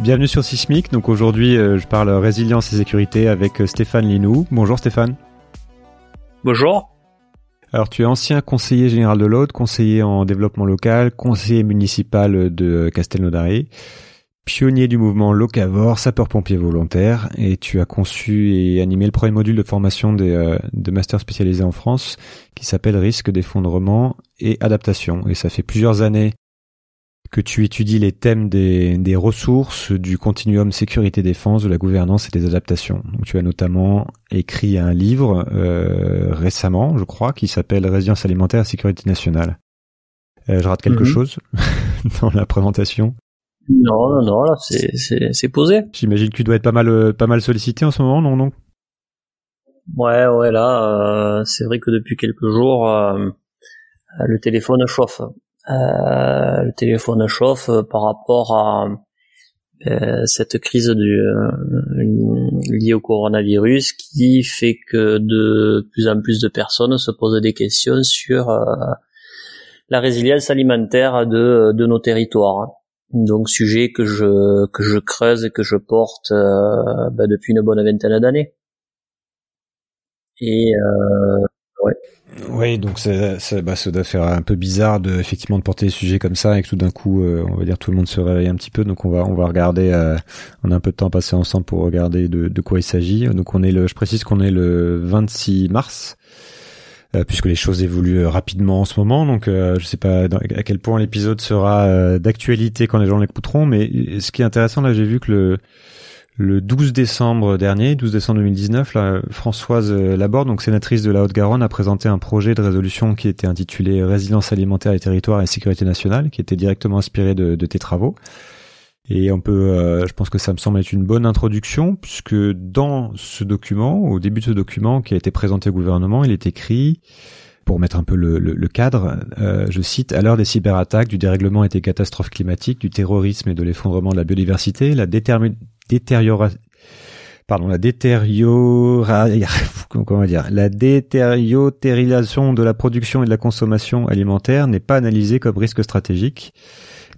Bienvenue sur Sismic. Donc aujourd'hui, euh, je parle résilience et sécurité avec euh, Stéphane Linou. Bonjour Stéphane. Bonjour. Alors tu es ancien conseiller général de l'Aude, conseiller en développement local, conseiller municipal de Castelnaudary, pionnier du mouvement Locavor, sapeur-pompier volontaire, et tu as conçu et animé le premier module de formation des, euh, de master spécialisé en France qui s'appelle risque d'effondrement et adaptation. Et ça fait plusieurs années que tu étudies les thèmes des, des ressources, du continuum sécurité-défense, de la gouvernance et des adaptations. Donc, tu as notamment écrit un livre euh, récemment, je crois, qui s'appelle Résilience alimentaire et sécurité nationale. Euh, je rate quelque Mhm. chose dans la présentation? Non, non, non, là, c'est, posé. J'imagine que tu dois être pas mal, euh, pas mal sollicité en ce moment, non, non? Ouais, ouais, là, euh, c'est vrai que depuis quelques jours, le téléphone chauffe. Euh, le téléphone chauffe euh, par rapport à euh, cette crise du, liée au coronavirus qui fait que de plus en plus de personnes se posent des questions sur la résilience alimentaire de, de nos territoires. Donc sujet que je que je creuse et que je porte euh, bah, depuis une bonne vingtaine d'années. Et euh, Oui, donc ça, ça, bah, ça doit faire un peu bizarre de effectivement de porter des sujets comme ça et que tout d'un coup, euh, on va dire tout le monde se réveille un petit peu. Donc on va on va regarder. euh, on a un peu de temps passé ensemble pour regarder de, de quoi il s'agit. Donc on est le, je précise qu'on est le 26 mars. euh, puisque les choses évoluent euh, rapidement en ce moment, donc euh, je sais pas à quel point l'épisode sera euh, d'actualité quand les gens l'écouteront, mais ce qui est intéressant là, j'ai vu que le le 12 décembre dernier, 12 décembre 2019, là, Françoise euh, Laborde, donc sénatrice de la Haute-Garonne, a présenté un projet de résolution qui était intitulé Résilience alimentaire des territoires et sécurité nationale, qui était directement inspiré de, de tes travaux. Et on peut, euh, je pense que ça me semble être une bonne introduction, puisque dans ce document, au début de ce document qui a été présenté au gouvernement, il est écrit, pour mettre un peu le, le- le cadre, euh, je cite, à l'heure des cyberattaques, du dérèglement et des catastrophes climatiques, du terrorisme et de l'effondrement de la biodiversité, la détermi- la détériora, comment dire, la détériorisation de la production et de la consommation alimentaire n'est pas analysée comme risque stratégique.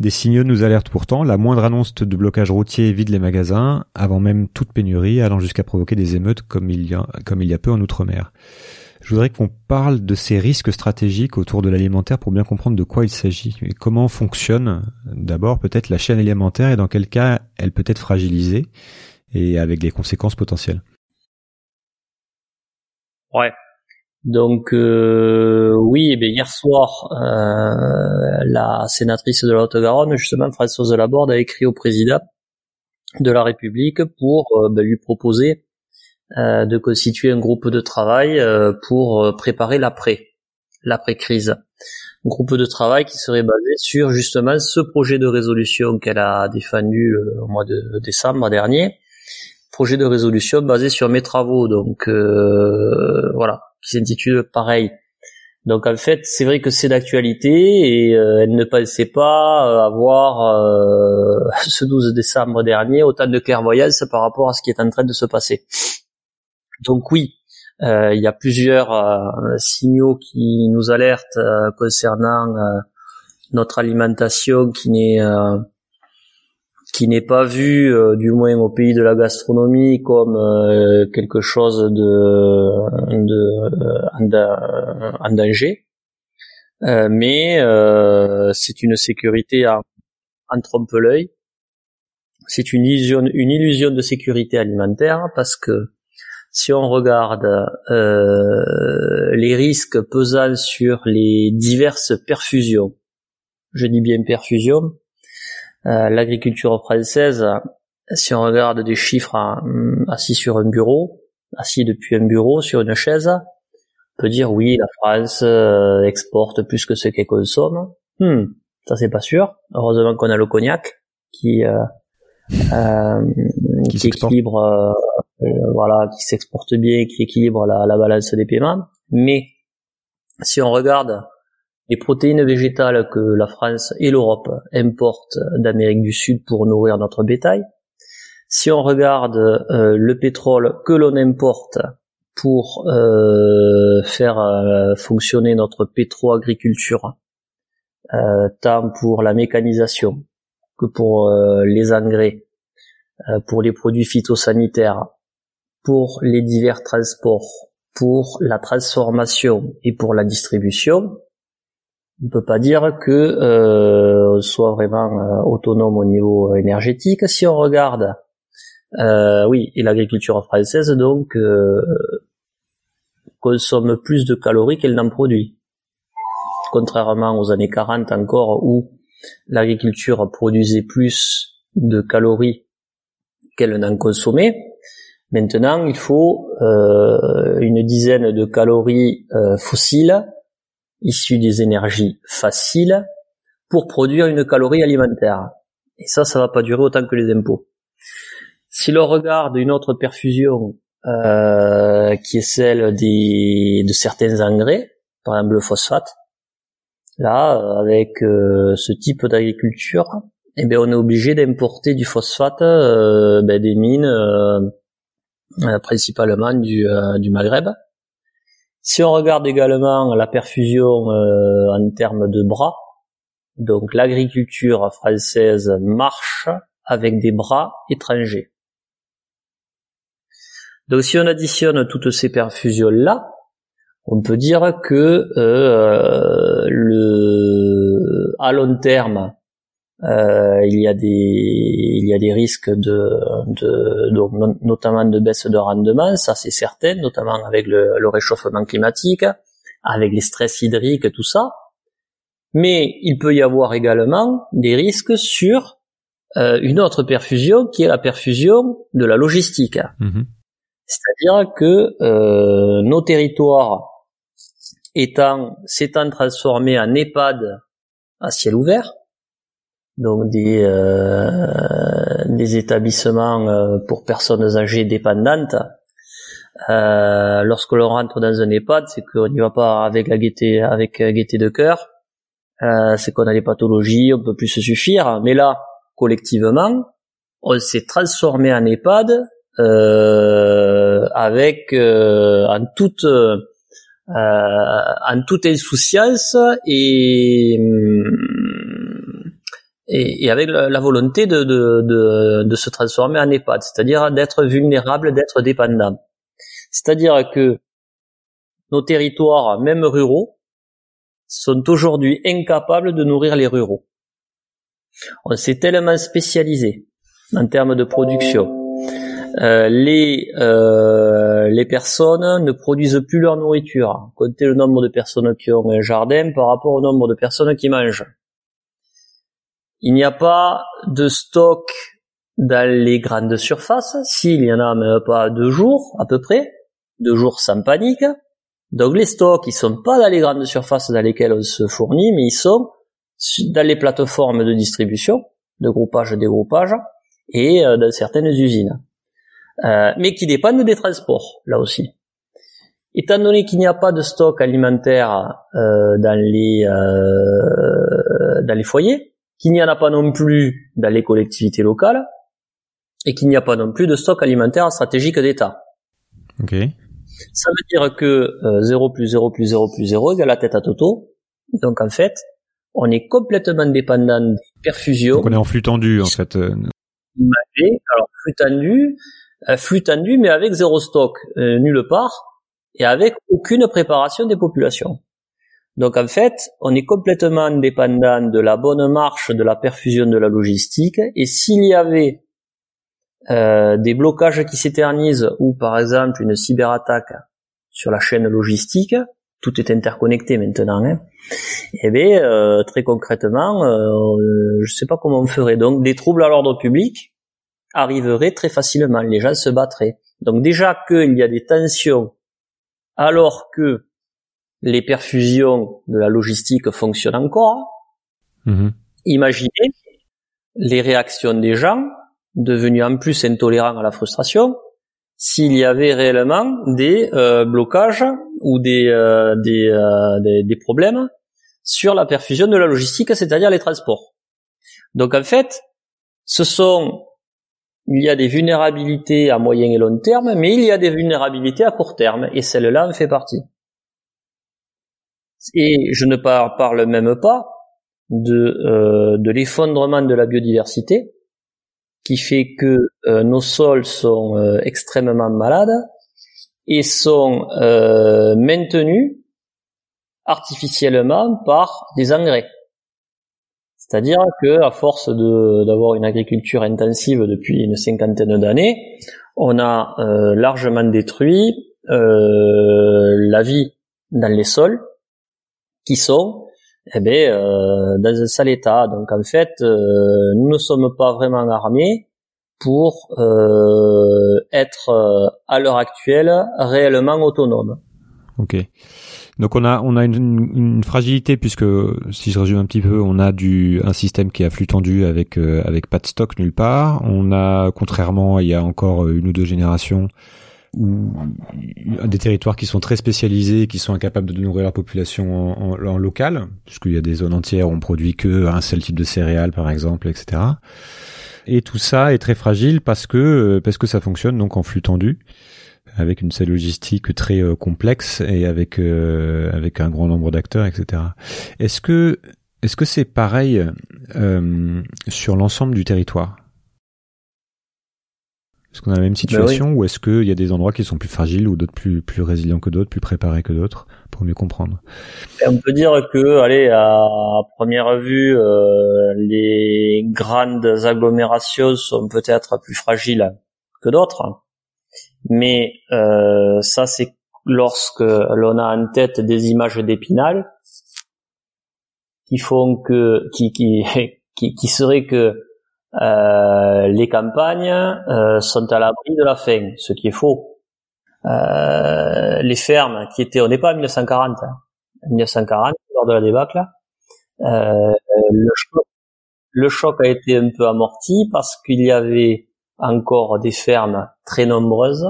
Des signaux nous alertent pourtant. La moindre annonce de blocage routier vide les magasins, avant même toute pénurie, allant jusqu'à provoquer des émeutes comme il y a peu en Outre-mer. Je voudrais qu'on parle de ces risques stratégiques autour de l'alimentaire pour bien comprendre de quoi il s'agit et comment fonctionne d'abord peut-être la chaîne alimentaire et dans quel cas elle peut être fragilisée et avec des conséquences potentielles. Ouais. Donc euh, oui, eh bien, hier soir, euh, la sénatrice de la Haute-Garonne, justement Françoise Laborde, a écrit au président de la République pour euh, ben, lui proposer de constituer un groupe de travail euh, pour euh, préparer l'après, l'après-crise. Un groupe de travail qui serait basé sur justement ce projet de résolution qu'elle a défendu au mois de décembre dernier, projet de résolution basé sur mes travaux. Donc euh, voilà, qui s'intitule pareil. Donc en fait, c'est vrai que c'est d'actualité et euh, elle ne pensait pas euh, avoir euh, ce 12 décembre dernier autant de clairvoyance par rapport à ce qui est en train de se passer. Donc oui, euh, il y a plusieurs euh, signaux qui nous alertent euh, concernant euh, notre alimentation qui n'est euh, qui n'est pas vue, euh, du moins au pays de la gastronomie, comme quelque chose de, de en, da- en danger. Mais c'est une sécurité en, en trompe-l'œil. C'est une illusion, une illusion de sécurité alimentaire parce que si on regarde euh, les risques pesant sur les diverses perfusions, je dis bien perfusion, euh, l'agriculture française, si on regarde des chiffres hein, assis sur un bureau, assis depuis un bureau sur une chaise, on peut dire oui, la France euh, exporte plus que ce qu'elle consomme. Hmm, ça c'est pas sûr. Heureusement qu'on a le cognac qui euh, euh, Qui qui, équilibre, euh, voilà, qui s'exporte bien, qui équilibre la, la balance des paiements. Mais si on regarde les protéines végétales que la France et l'Europe importent d'Amérique du Sud pour nourrir notre bétail, si on regarde euh, le pétrole que l'on importe pour euh, faire euh, fonctionner notre pétro-agriculture, euh, tant pour la mécanisation que pour euh, les engrais, euh, pour les produits phytosanitaires, pour les divers transports, pour la transformation et pour la distribution, on ne peut pas dire que euh, on soit vraiment euh, autonome au niveau énergétique. Si on regarde, euh, oui, et l'agriculture française donc euh, consomme plus de calories qu'elle n'en produit, contrairement aux années 40 encore où l'agriculture produisait plus de calories qu'elle n'en consommait. Maintenant, il faut euh, une dizaine de calories euh, fossiles issues des énergies faciles pour produire une calorie alimentaire. Et ça, ça va pas durer autant que les impôts. Si l'on regarde une autre perfusion euh, qui est celle des, de certains engrais, par exemple le phosphate, là, avec euh, ce type d'agriculture, eh bien, on est obligé d'importer du phosphate euh, ben, des mines, euh, principalement du, euh, du Maghreb. Si on regarde également la perfusion euh, en termes de bras, donc l'agriculture française marche avec des bras étrangers. Donc si on additionne toutes ces perfusions-là, on peut dire que euh, à long terme, euh, il y a des il y a des risques de, de notamment de baisse de rendement, ça c'est certain, notamment avec le, le réchauffement climatique, avec les stress hydriques, tout ça. Mais il peut y avoir également des risques sur euh, une autre perfusion qui est la perfusion de la logistique. Mhm. C'est-à-dire que euh, nos territoires étant s'étant transformés en EHPAD à ciel ouvert, donc des euh, des établissements euh, pour personnes âgées dépendantes. Euh, lorsque l'on rentre dans un EHPAD, c'est qu'on n'y va pas avec la gaieté, avec euh, gaieté de cœur. Euh, c'est qu'on a des pathologies, on peut plus se suffire. Mais là, collectivement, on s'est transformé en EHPAD avec en toute en toute insouciance et hum, et, et avec la, volonté de, de, de, de se transformer en EHPAD, c'est-à-dire d'être vulnérable, d'être dépendant. C'est-à-dire que nos territoires, même ruraux, sont aujourd'hui incapables de nourrir les ruraux. On s'est tellement spécialisé en termes de production. Euh, les euh, les personnes ne produisent plus leur nourriture. Comptez le nombre de personnes qui ont un jardin par rapport au nombre de personnes qui mangent. Il n'y a pas de stock dans les grandes surfaces. S'il y en a même pas deux jours à peu près, deux jours sans panique. Donc les stocks, ils sont pas dans les grandes surfaces dans lesquelles on se fournit, mais ils sont dans les plateformes de distribution, de groupage, dégroupage, et euh, dans certaines usines. Euh, mais qui dépendent des transports, là aussi. Étant donné qu'il n'y a pas de stock alimentaire euh, dans les dans les foyers, qu'il n'y en a pas non plus dans les collectivités locales, et qu'il n'y a pas non plus de stock alimentaire stratégique d'État. Ok. Ça veut dire que euh, 0 plus 0 plus 0 plus 0 égale la tête à Toto. Donc en fait, on est complètement dépendant des perfusions Donc on est en flux tendu en fait. euh. Alors flux tendu, euh, flux tendu, mais avec zéro stock euh, nulle part et avec aucune préparation des populations. Donc en fait, on est complètement dépendant de la bonne marche de la perfusion de la logistique. Et s'il y avait euh, des blocages qui s'éternisent ou par exemple une cyberattaque sur la chaîne logistique, tout est interconnecté maintenant. Hein, eh bien, euh, très concrètement, euh, je sais pas comment on ferait. Donc, des troubles à l'ordre public arriveraient très facilement. Les gens se battraient. Donc déjà qu'il y a des tensions alors que les perfusions de la logistique fonctionnent encore, mhm. imaginez les réactions des gens devenu en plus intolérant à la frustration s'il y avait réellement des euh, blocages ou des, euh, des, euh, des, des, problèmes sur la perfusion de la logistique, c'est-à-dire les transports. Donc en fait, ce sont il y a des vulnérabilités à moyen et long terme, mais il y a des vulnérabilités à court terme, et celle-là en fait partie. Et je ne parle même pas de, de l'effondrement de la biodiversité, qui fait que euh, nos sols sont euh, extrêmement malades et sont euh, maintenus artificiellement par des engrais. C'est-à-dire que à force d'avoir une agriculture intensive depuis une cinquantaine d'années, on a largement détruit la vie dans les sols qui sont eh ben, euh, dans un sale état. Donc en fait, euh, nous ne sommes pas vraiment armés pour euh, être euh, à l'heure actuelle réellement autonomes. Ok. Donc on a on a une, une, fragilité puisque si je résume un petit peu, on a du un système qui est à flux tendu avec avec pas de stock nulle part. On a contrairement il y a encore une ou deux générations ou des territoires qui sont très spécialisés, qui sont incapables de nourrir leur population en, en, local, puisqu'il y a des zones entières où on produit que un seul type de céréales, par exemple, etc. Et tout ça est très fragile parce que euh, parce que ça fonctionne donc en flux tendu, avec une seule logistique très euh, complexe et avec euh, avec un grand nombre d'acteurs, etc. Est-ce que est-ce que c'est pareil sur l'ensemble du territoire? Est-ce qu'on a la même bah situation ou est-ce qu'il y a des endroits qui sont plus fragiles ou d'autres plus, plus résilients que d'autres, plus préparés que d'autres pour mieux comprendre. On peut dire que, allez, à première vue, euh, les grandes agglomérations sont peut-être plus fragiles que d'autres, mais euh, ça c'est lorsque l'on a en tête des images d'épinal qui font que qui qui qui, qui seraient que euh, les campagnes euh, sont à l'abri de la faim, ce qui est faux. Euh, les fermes qui étaient, on n'est pas en 1940, hein. en 1940 lors de la débâcle, le choc, le choc a été un peu amorti parce qu'il y avait encore des fermes très nombreuses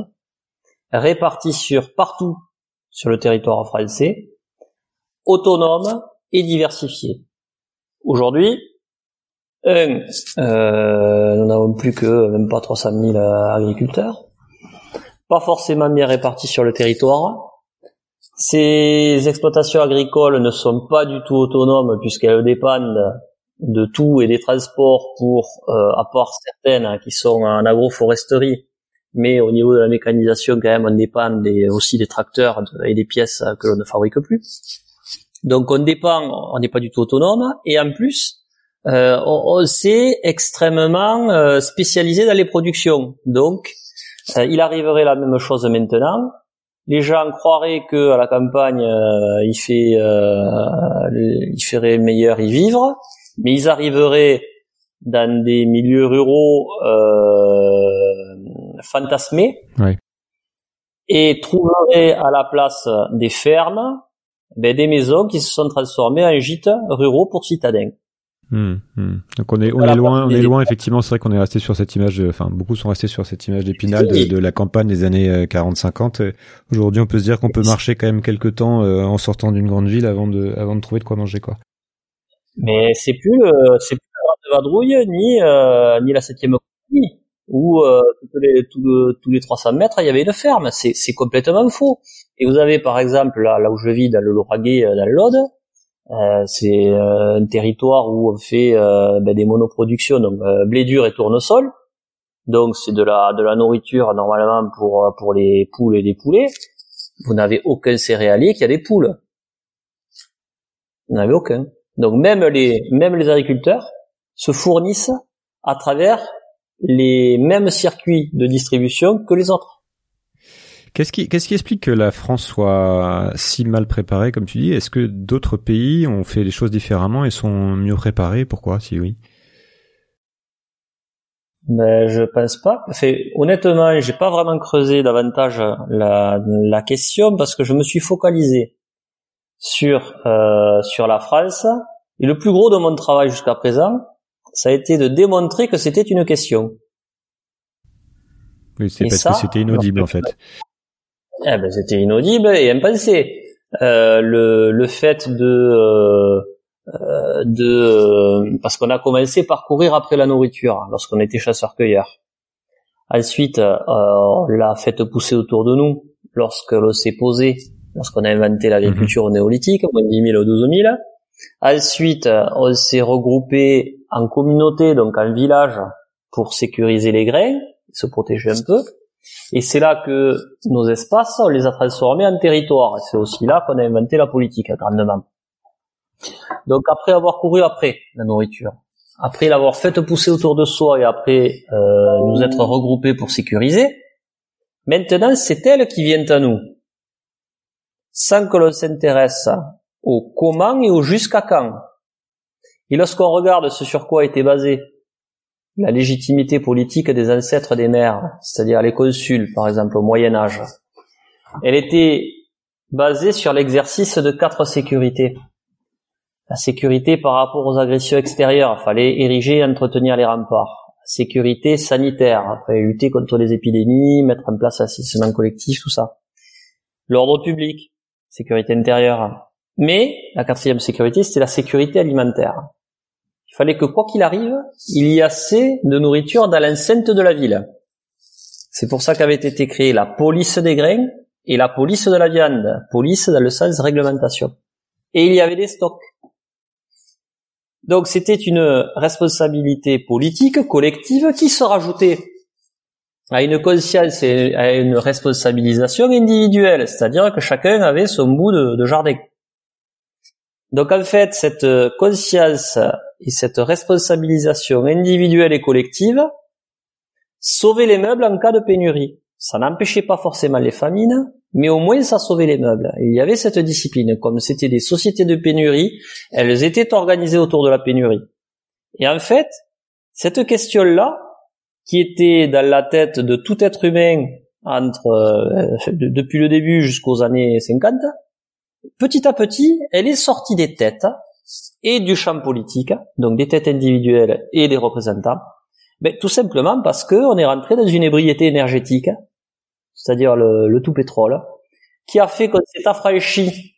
réparties sur partout sur le territoire français, autonomes et diversifiées. Aujourd'hui, un, euh, nous n'avons plus que même pas 300 000 agriculteurs, pas forcément bien répartis sur le territoire. Ces exploitations agricoles ne sont pas du tout autonomes puisqu'elles dépendent de tout et des transports pour, euh, à part certaines qui sont en agroforesterie, mais au niveau de la mécanisation quand même on dépend aussi des tracteurs et des pièces que l'on ne fabrique plus. Donc on dépend, on n'est pas du tout autonome et en plus euh, on, s'est extrêmement euh, spécialisé dans les productions. Donc, euh, il arriverait la même chose maintenant. Les gens croiraient que à la campagne, il fait, il ferait meilleur y vivre, mais ils arriveraient dans des milieux ruraux fantasmés et trouveraient à la place des fermes ben, des maisons qui se sont transformées en gîtes ruraux pour citadins. Hmm, hmm. Donc on est on est loin on est loin effectivement c'est vrai qu'on est resté sur cette image enfin beaucoup sont restés sur cette image d'épinal de, de, la campagne des années 40-50 euh, aujourd'hui on peut se dire qu'on peut marcher quand même quelques temps euh, en sortant d'une grande ville avant de avant de trouver de quoi manger quoi. Mais c'est plus c'est plus la vadrouille ni euh, ni la septième compagnie où tous les tous, les 300 mètres il y avait une ferme. C'est c'est complètement faux. Et vous avez par exemple là là où je vis dans le Lauragais dans le Lot euh, c'est euh, un territoire où on fait euh, ben, des monoproductions, donc blé dur et tournesol. Donc c'est de la de la nourriture normalement pour pour les poules et les poulets. Vous n'avez aucun céréalier qui a des poules. Vous n'avez aucun. Donc même les même les agriculteurs se fournissent à travers les mêmes circuits de distribution que les autres. Qu'est-ce qui, qu'est-ce qui explique que la France soit si mal préparée, comme tu dis? Est-ce que d'autres pays ont fait les choses différemment et sont mieux préparés? Pourquoi, si oui? Ben, je pense pas. Fait, honnêtement, j'ai pas vraiment creusé davantage la, la question parce que je me suis focalisé sur euh, sur la France et le plus gros de mon travail jusqu'à présent, ça a été de démontrer que c'était une question. Oui, c'est parce que c'était inaudible en fait. Eh ben, c'était inaudible et impensé. Euh, le, le fait de euh, euh de euh, parce qu'on a commencé par courir après la nourriture lorsqu'on était chasseur-cueilleur. Ensuite, euh, on l'a fait pousser autour de nous lorsque l'on s'est posé, lorsqu'on a inventé l'agriculture mhm. néolithique, moins 10 000 ou 12 000. Ensuite, on s'est regroupé en communauté, donc en village, pour sécuriser les grains, se protéger un peu. Et c'est là que nos espaces, on les a transformés en territoires. C'est aussi là qu'on a inventé la politique, grandement. Donc après avoir couru après la nourriture, après l'avoir fait pousser autour de soi et après euh, nous être regroupés pour sécuriser, maintenant c'est elle qui vient à nous, sans que l'on s'intéresse au comment et au jusqu'à quand. Et lorsqu'on regarde ce sur quoi était basé la légitimité politique des ancêtres des mères, c'est-à-dire les consuls, par exemple, au Moyen Âge. Elle était basée sur l'exercice de quatre sécurités. La sécurité par rapport aux agressions extérieures, il fallait ériger et entretenir les remparts. sécurité sanitaire, fallait lutter contre les épidémies, mettre en place l'assistance collectif, tout ça. L'ordre public, sécurité intérieure. Mais la quatrième sécurité, c'était la sécurité alimentaire. Il fallait que quoi qu'il arrive, il y ait assez de nourriture dans l'enceinte de la ville. C'est pour ça qu'avait été créée la police des grains et la police de la viande. Police dans le sens réglementation. Et il y avait des stocks. Donc c'était une responsabilité politique collective qui se rajoutait à une conscience et à une responsabilisation individuelle, c'est-à-dire que chacun avait son bout de, de jardin. Donc en fait, cette conscience et cette responsabilisation individuelle et collective sauvait les meubles en cas de pénurie. Ça n'empêchait pas forcément les famines, mais au moins ça sauvait les meubles. il y avait cette discipline. Comme c'était des sociétés de pénurie, elles étaient organisées autour de la pénurie. Et en fait, cette question-là, qui était dans la tête de tout être humain entre euh, depuis le début jusqu'aux années 50, petit à petit, elle est sortie des têtes et du champ politique, donc des têtes individuelles et des représentants, ben, tout simplement parce qu'on est rentré dans une ébriété énergétique, c'est-à-dire le, tout pétrole, qui a fait qu'on s'est affranchi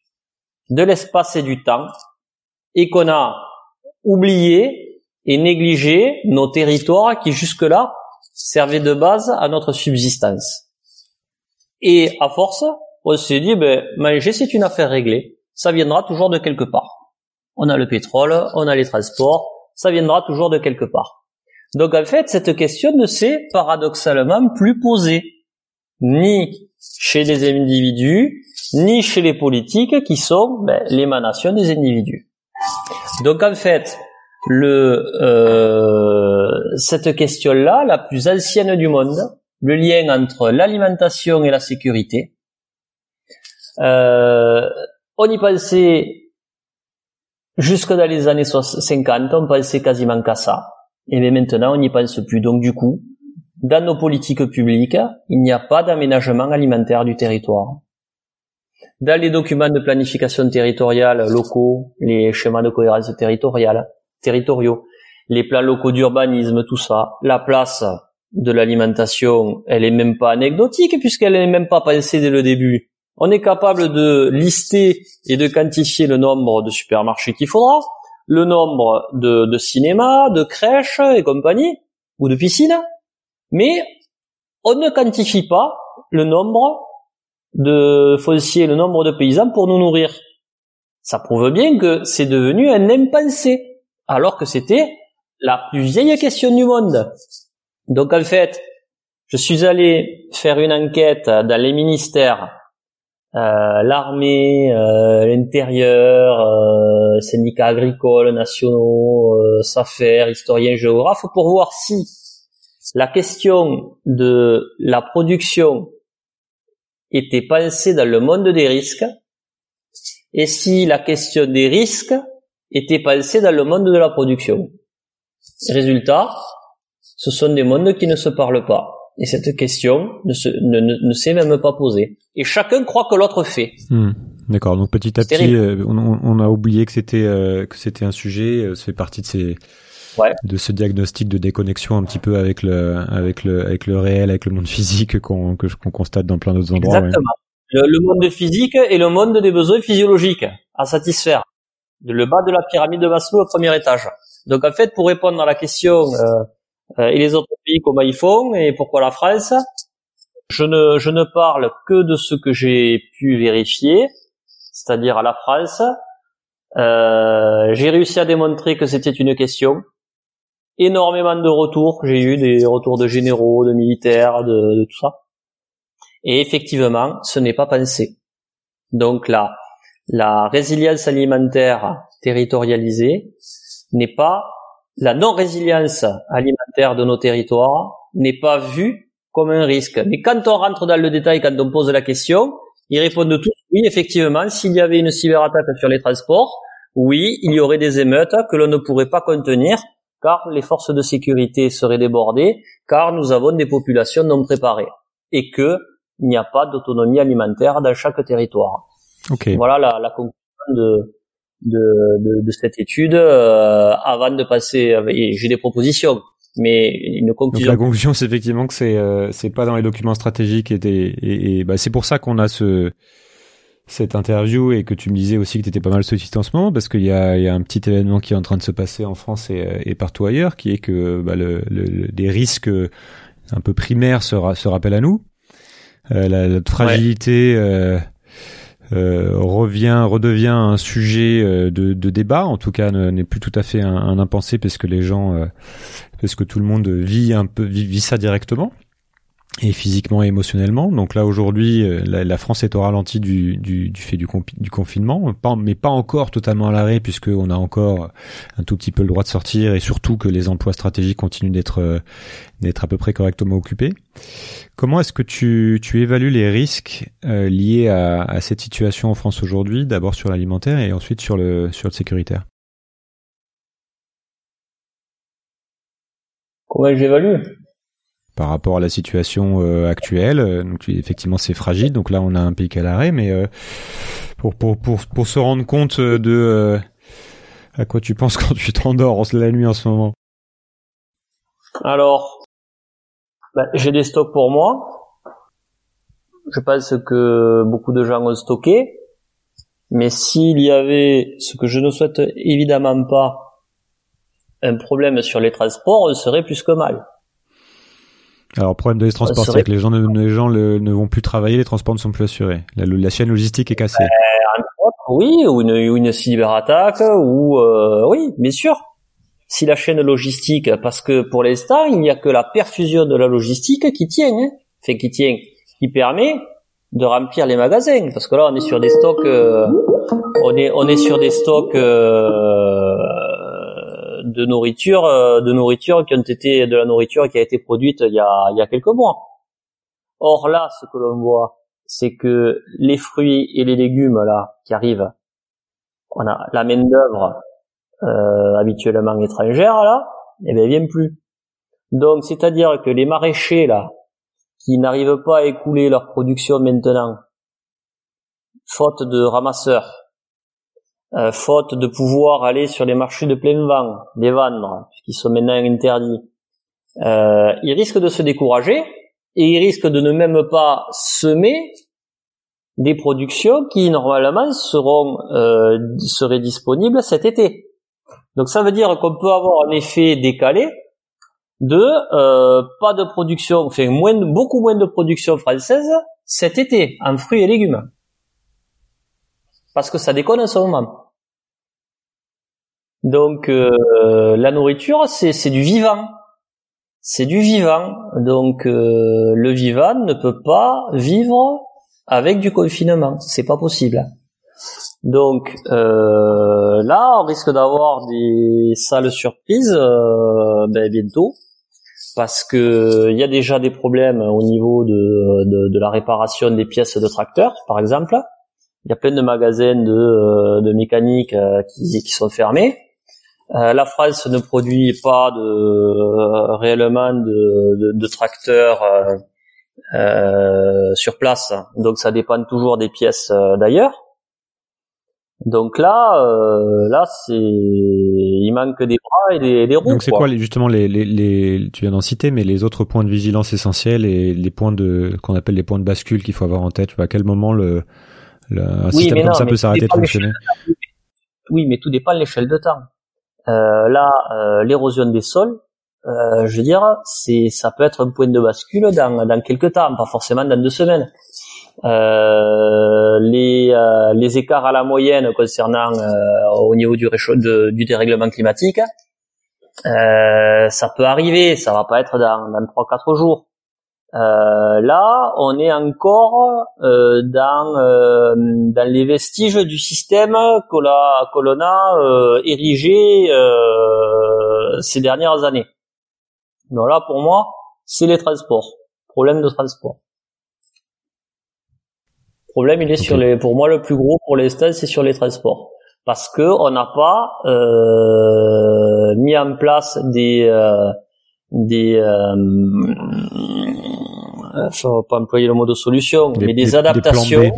de l'espace et du temps, et qu'on a oublié et négligé nos territoires qui jusque-là servaient de base à notre subsistance. Et à force, on s'est dit, ben, manger c'est une affaire réglée, ça viendra toujours de quelque part on a le pétrole, on a les transports, ça viendra toujours de quelque part. Donc en fait, cette question ne s'est paradoxalement plus posée, ni chez les individus, ni chez les politiques qui sont ben, l'émanation des individus. Donc en fait, le, euh, cette question-là, la plus ancienne du monde, le lien entre l'alimentation et la sécurité, euh, on y pensait Jusque dans les années 50, on pensait quasiment qu'à ça. Et bien maintenant, on n'y pense plus. Donc du coup, dans nos politiques publiques, il n'y a pas d'aménagement alimentaire du territoire. Dans les documents de planification territoriale locaux, les schémas de cohérence territoriale, territoriaux, les plans locaux d'urbanisme, tout ça, la place de l'alimentation, elle est même pas anecdotique puisqu'elle n'est même pas pensée dès le début on est capable de lister et de quantifier le nombre de supermarchés qu'il faudra, le nombre de, cinémas, de crèches et compagnie, ou de piscines, mais on ne quantifie pas le nombre de fonciers, le nombre de paysans pour nous nourrir. Ça prouve bien que c'est devenu un impensé, alors que c'était la plus vieille question du monde. Donc en fait, je suis allé faire une enquête dans les ministères l'armée, euh, l'intérieur, euh, syndicats agricoles nationaux, euh, SAFER, historiens, géographes, pour voir si la question de la production était pensée dans le monde des risques et si la question des risques était pensée dans le monde de la production. Résultat, ce sont des mondes qui ne se parlent pas. Et cette question ne, se, ne, ne, s'est même pas posée. Et chacun croit que l'autre fait. Hmm. D'accord. Donc petit à petit, euh, on, on, a oublié que c'était euh, que c'était un sujet. Euh, ça fait partie de ces de ce diagnostic de déconnexion un petit peu avec le avec le avec le réel, avec le monde physique qu'on qu'on constate dans plein d'autres endroits. Exactement. Le, monde physique et le monde des besoins physiologiques à satisfaire. Le bas de la pyramide de Maslow au premier étage. Donc en fait, pour répondre à la question euh, et les autres pays comment ils font et pourquoi la France, je ne je ne parle que de ce que j'ai pu vérifier, c'est-à-dire à la France. Euh, j'ai réussi à démontrer que c'était une question. Énormément de retours, j'ai eu des retours de généraux, de militaires, de, de tout ça. Et effectivement, ce n'est pas pensé. Donc là, la résilience alimentaire territorialisée n'est pas la non-résilience alimentaire de nos territoires n'est pas vue comme un risque. Mais quand on rentre dans le détail, quand on pose la question, ils répondent tous oui, effectivement, s'il y avait une cyberattaque sur les transports, oui, il y aurait des émeutes que l'on ne pourrait pas contenir car les forces de sécurité seraient débordées, car nous avons des populations non préparées et que il n'y a pas d'autonomie alimentaire dans chaque territoire. Voilà la, la conclusion de, de, de, de cette étude euh, avant de passer. J'ai des propositions, mais une conclusion. Donc la conclusion, c'est effectivement que c'est euh, c'est pas dans les documents stratégiques et, et, et bah, c'est pour ça qu'on a ce cette interview et que tu me disais aussi que tu étais pas mal sollicité en ce moment parce qu'il y a, y a un petit événement qui est en train de se passer en France et, et partout ailleurs qui est que bah, le, le, les risques un peu primaires se, se rappellent à nous euh, la, la, fragilité euh, euh, revient, redevient un sujet de, de, débat. En tout cas, n'est plus tout à fait un, un, impensé parce que les gens, parce que tout le monde vit un peu vit, ça directement et physiquement et émotionnellement. Donc là aujourd'hui, la, la, France est au ralenti du, du, du fait du, confinement, mais pas encore totalement à l'arrêt puisque on a encore un tout petit peu le droit de sortir et surtout que les emplois stratégiques continuent d'être d'être à peu près correctement occupés. Comment est-ce que tu, tu évalues les risques euh, liés à, à, cette situation en France aujourd'hui, d'abord sur l'alimentaire et ensuite sur le, sur le sécuritaire Comment j'évalue Par rapport à la situation euh, actuelle, euh, donc effectivement c'est fragile, donc là on a un pic à l'arrêt, mais euh, pour, pour, pour, pour se rendre compte de à quoi tu penses quand tu t'endors la nuit en ce moment? Alors, ben, j'ai des stocks pour moi. Je pense que beaucoup de gens ont stocké. Mais s'il y avait, ce que je ne souhaite évidemment pas, un problème sur les transports, on serait plus que mal. Alors, problème de transports, c'est que les gens, ne, les gens ne vont plus travailler, les transports ne sont plus assurés. La, chaîne logistique est cassée. Euh, oui, ou une, une cyberattaque, ou euh, oui, bien sûr si la chaîne logistique, parce que pour l'instant, il n'y a que la perfusion de la logistique qui tient, hein, fait qui tient, qui permet de remplir les magasins, parce que là, on est sur des stocks, euh, on est on est sur des stocks euh, de nourriture, euh, de nourriture qui ont été de la nourriture qui a été produite il y a il y a quelques mois. Or là, ce que l'on voit, c'est que les fruits et les légumes là qui arrivent, on a la main d'œuvre euh, habituellement étrangère là, eh bien, vient plus. Donc, c'est-à-dire que les maraîchers là, qui n'arrivent pas à écouler leur production maintenant, faute de ramasseurs, euh, faute de pouvoir aller sur les marchés de plein vent, les vendre, puisqu'ils sont maintenant interdits, euh, ils risquent de se décourager et ils risquent de ne même pas semer des productions qui normalement seront euh, seraient disponibles cet été. Donc ça veut dire qu'on peut avoir un effet décalé de euh, pas de production, enfin moins, beaucoup moins de production française cet été en fruits et légumes. Parce que ça déconne en ce moment. Donc euh, la nourriture, c'est du vivant. C'est du vivant. Donc euh, le vivant ne peut pas vivre avec du confinement. C'est pas possible. Donc euh, là, on risque d'avoir des sales surprises euh, ben, bientôt, parce que il y a déjà des problèmes au niveau de, de, de, la réparation des pièces de tracteurs, par exemple. Il y a plein de magasins de, euh, de mécanique euh, qui, qui, sont fermés. Euh, la France ne produit pas de réellement de, de tracteurs sur place, donc ça dépend toujours des pièces d'ailleurs. Donc là, euh, là c'est il manque des bras et des, des roues. Donc c'est quoi les- justement les, les, les tu viens d'en citer mais les autres points de vigilance essentiels et les points de qu'on appelle les points de bascule qu'il faut avoir en tête. Tu vois, à quel moment le, le un Oui, système mais comme non, ça peut tout s'arrêter de fonctionner Oui, mais tout dépend de l'échelle de temps. Euh, là, euh, l'érosion des sols, euh, je veux dire, c'est ça peut être un point de bascule dans dans quelques temps, pas forcément dans deux semaines. Euh, les euh, les écarts à la moyenne concernant euh, au niveau du réchaud de- du dérèglement climatique, euh, ça peut arriver, ça va pas être dans dans trois quatre jours. Euh, là, on est encore euh, dans euh, dans les vestiges du système que l'on a euh, érigé euh, ces dernières années. Donc là, pour moi, c'est les transports. Problème de transport. Problème, il est sur les. Pour moi, le plus gros pour l'instant, c'est sur les transports, parce que on n'a pas euh, mis en place des euh, des euh, enfin, on va pas employer le mot de solution, Des- mais des, des- des plans adaptations, B.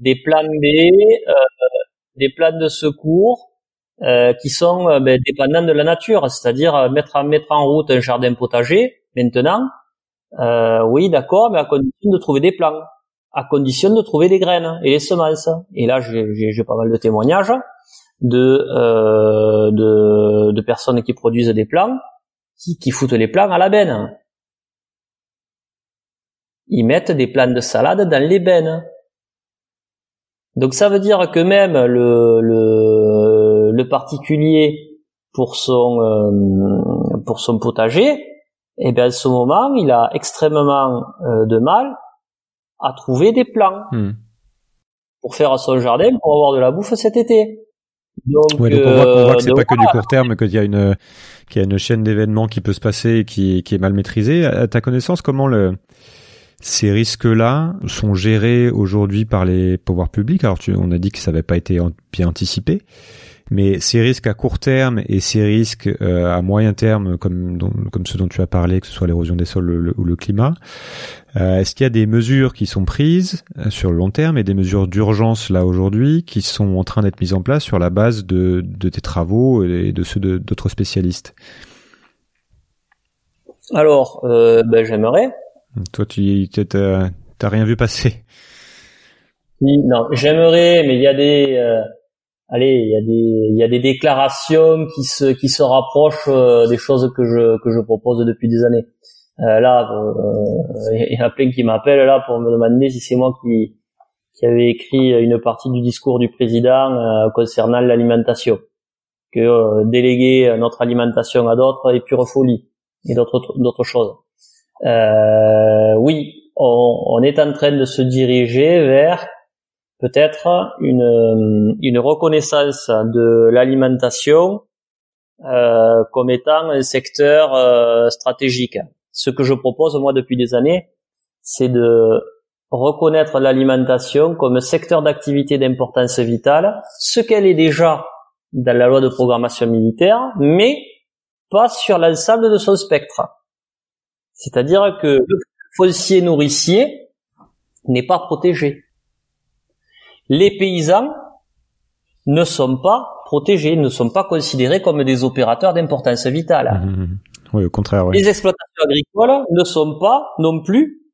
des plans B, euh, des plans de secours euh, qui sont euh, ben, dépendants de la nature, c'est-à-dire euh, mettre en mettre en route un jardin potager maintenant. Euh, oui, d'accord, mais à condition de trouver des plants, à condition de trouver des graines et les semences. Et là, j'ai pas mal de témoignages de, euh, de de personnes qui produisent des plants qui, qui foutent les plants à la benne. Ils mettent des plants de salade dans les bennes. Donc ça veut dire que même le, le, le particulier pour son euh, pour son potager, eh bien à ce moment il a extrêmement euh, de mal à trouver des plants Hmm. pour faire son jardin pour avoir de la bouffe cet été. Donc, Ouais, donc on voit, on voit que c'est euh, pas que du court terme, qu'il y a une qu'il y a une chaîne d'événements qui peut se passer et qui, qui est mal maîtrisée. À ta connaissance, comment le ces risques-là sont gérés aujourd'hui par les pouvoirs publics? Alors, tu, on a dit que ça n'avait pas été bien anticipé, mais ces risques à court terme et ces risques euh, à moyen terme, comme dont- comme ceux dont tu as parlé, que ce soit l'érosion des sols ou le, ou le climat, euh, est-ce qu'il y a des mesures qui sont prises euh, sur le long terme et des mesures d'urgence là aujourd'hui qui sont en train d'être mises en place sur la base de, de tes travaux et de ceux de- d'autres spécialistes? Alors, euh, ben, j'aimerais. Toi, tu t'as t'as rien vu passer? Oui, Non, j'aimerais, mais il y a des, euh, allez, il y a des, il y a des déclarations qui se, qui se rapprochent euh, des choses que je, que je propose depuis des années. Euh, là, euh, il y en a plein qui m'appellent là pour me demander si c'est moi qui, qui avait écrit une partie du discours du président euh, concernant l'alimentation, que déléguer notre alimentation à d'autres est pure folie et d'autres, d'autres choses. Oui, on, on est en train de se diriger vers peut-être une, une reconnaissance de l'alimentation euh, comme étant un secteur euh, stratégique. Ce que je propose moi depuis des années, c'est de reconnaître l'alimentation comme secteur d'activité d'importance vitale, ce qu'elle est déjà dans la loi de programmation militaire, mais pas sur l'ensemble de son spectre. C'est-à-dire que le foncier nourricier n'est pas protégé. Les paysans ne sont pas protégés, ne sont pas considérés comme des opérateurs d'importance vitale. Mhm. Oui, au contraire, oui. Les exploitations agricoles ne sont pas non plus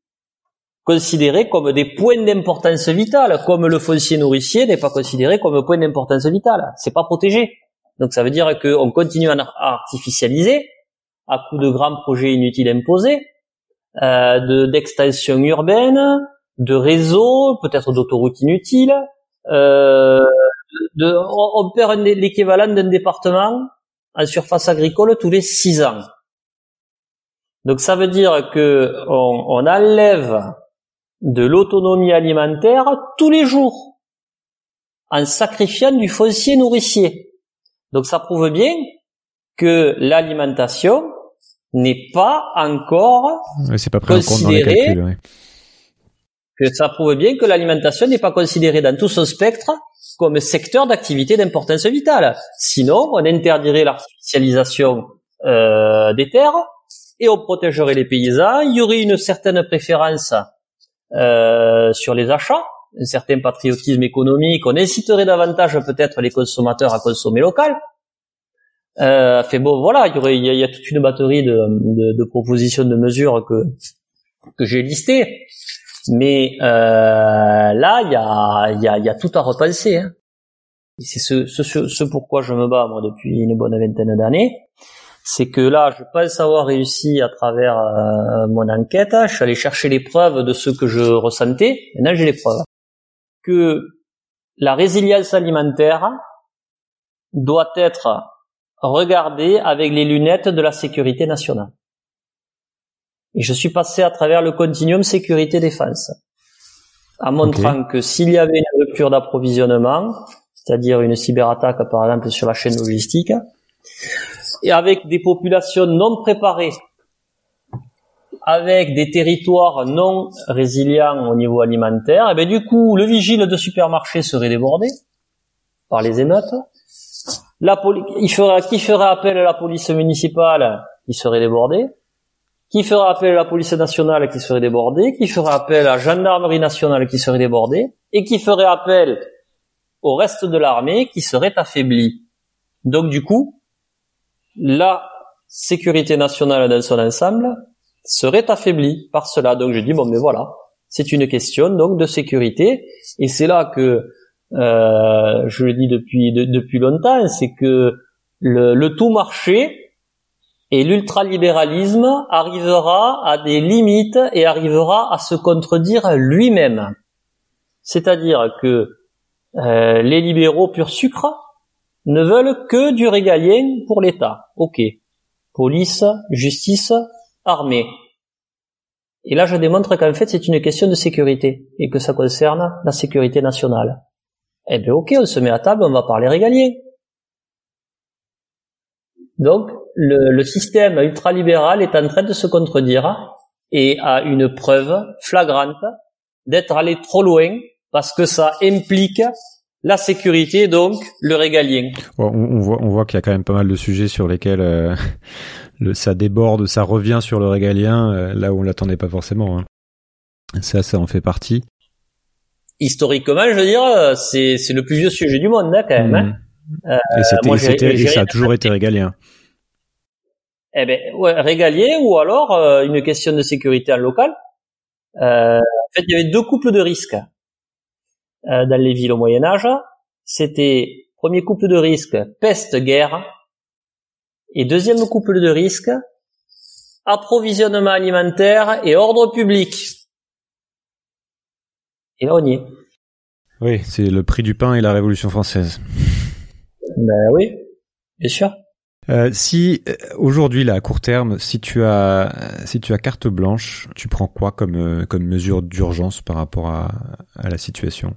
considérées comme des points d'importance vitale, comme le foncier nourricier n'est pas considéré comme point d'importance vitale. C'est pas protégé. Donc ça veut dire qu'on continue à artificialiser à coup de grands projets inutiles imposés, euh, de d'extension urbaine, de réseaux, peut-être d'autoroutes inutiles. Euh, de, on, perd l'équivalent d'un département en surface agricole tous les six ans. Donc ça veut dire que on, on enlève de l'autonomie alimentaire tous les jours en sacrifiant du foncier nourricier. Donc ça prouve bien que l'alimentation n'est pas encore Ouais, c'est pas pris en compte dans les considéré- calculs. ouais. Que ça prouve bien que l'alimentation n'est pas considérée dans tout son spectre comme secteur d'activité d'importance vitale. Sinon, on interdirait l'artificialisation euh, des terres et on protégerait les paysans. Il y aurait une certaine préférence euh, sur les achats, un certain patriotisme économique. On inciterait davantage peut-être les consommateurs à consommer local. Euh, fait bon, voilà, il y aurait, il y a, toute une batterie de, de, de propositions de mesures que que j'ai listées, mais euh, là, il y a, y a, y a tout à repenser. Hein. C'est ce, ce, ce, pourquoi je me bats moi depuis une bonne vingtaine d'années, c'est que là, je pense avoir réussi à travers euh, mon enquête. Je suis allé chercher les preuves de ce que je ressentais. Maintenant, j'ai les preuves que la résilience alimentaire doit être regardée avec les lunettes de la sécurité nationale. Et je suis passé à travers le continuum sécurité-défense, en montrant que s'il y avait une rupture d'approvisionnement, c'est-à-dire une cyberattaque par exemple sur la chaîne logistique, et avec des populations non préparées, avec des territoires non résilients au niveau alimentaire, et bien du coup le vigile de supermarché serait débordé par les émeutes. La poli- il fera, qui ferait appel à la police municipale qui serait débordé Qui fera appel à la police nationale qui serait débordée Qui fera appel à la gendarmerie nationale qui serait débordée Et qui ferait appel au reste de l'armée qui serait affaibli. Donc du coup, la sécurité nationale dans son ensemble serait affaiblie par cela. Donc je dis bon mais voilà, c'est une question donc de sécurité et c'est là que euh, je le dis depuis de- depuis longtemps, c'est que le, le tout marché et l'ultralibéralisme arrivera à des limites et arrivera à se contredire lui-même. C'est-à-dire que euh, les libéraux pur sucre ne veulent que du régalien pour l'État. Ok. Police, justice, armée. Et là, je démontre qu'en fait, c'est une question de sécurité et que ça concerne la sécurité nationale. Eh bien, ok, on se met à table, on va parler régalien. Donc, le, le système ultralibéral est en train de se contredire et a une preuve flagrante d'être allé trop loin parce que ça implique la sécurité, donc le régalien. On, on voit, on voit qu'il y a quand même pas mal de sujets sur lesquels euh, le, ça déborde, ça revient sur le régalien, euh, là où on l'attendait pas forcément. hein. Ça, ça en fait partie. Historiquement, je veux dire, euh, c'est c'est le plus vieux sujet du monde, hein, quand même. hein. Mhm. et moi, j'ai et ça a toujours été régalien. Eh ben, ouais, régalien ou alors euh, une question de sécurité en local. Euh, en fait, il y avait deux couples de risques euh, dans les villes au Moyen Âge. C'était premier couple de risque peste guerre et deuxième couple de risque approvisionnement alimentaire et ordre public. Et là on y est. Oui, c'est le prix du pain et la Révolution française. Ben oui, bien sûr. Euh, si euh, aujourd'hui là à court terme, si tu as si tu as carte blanche, tu prends quoi comme euh, comme mesure d'urgence par rapport à, à la situation?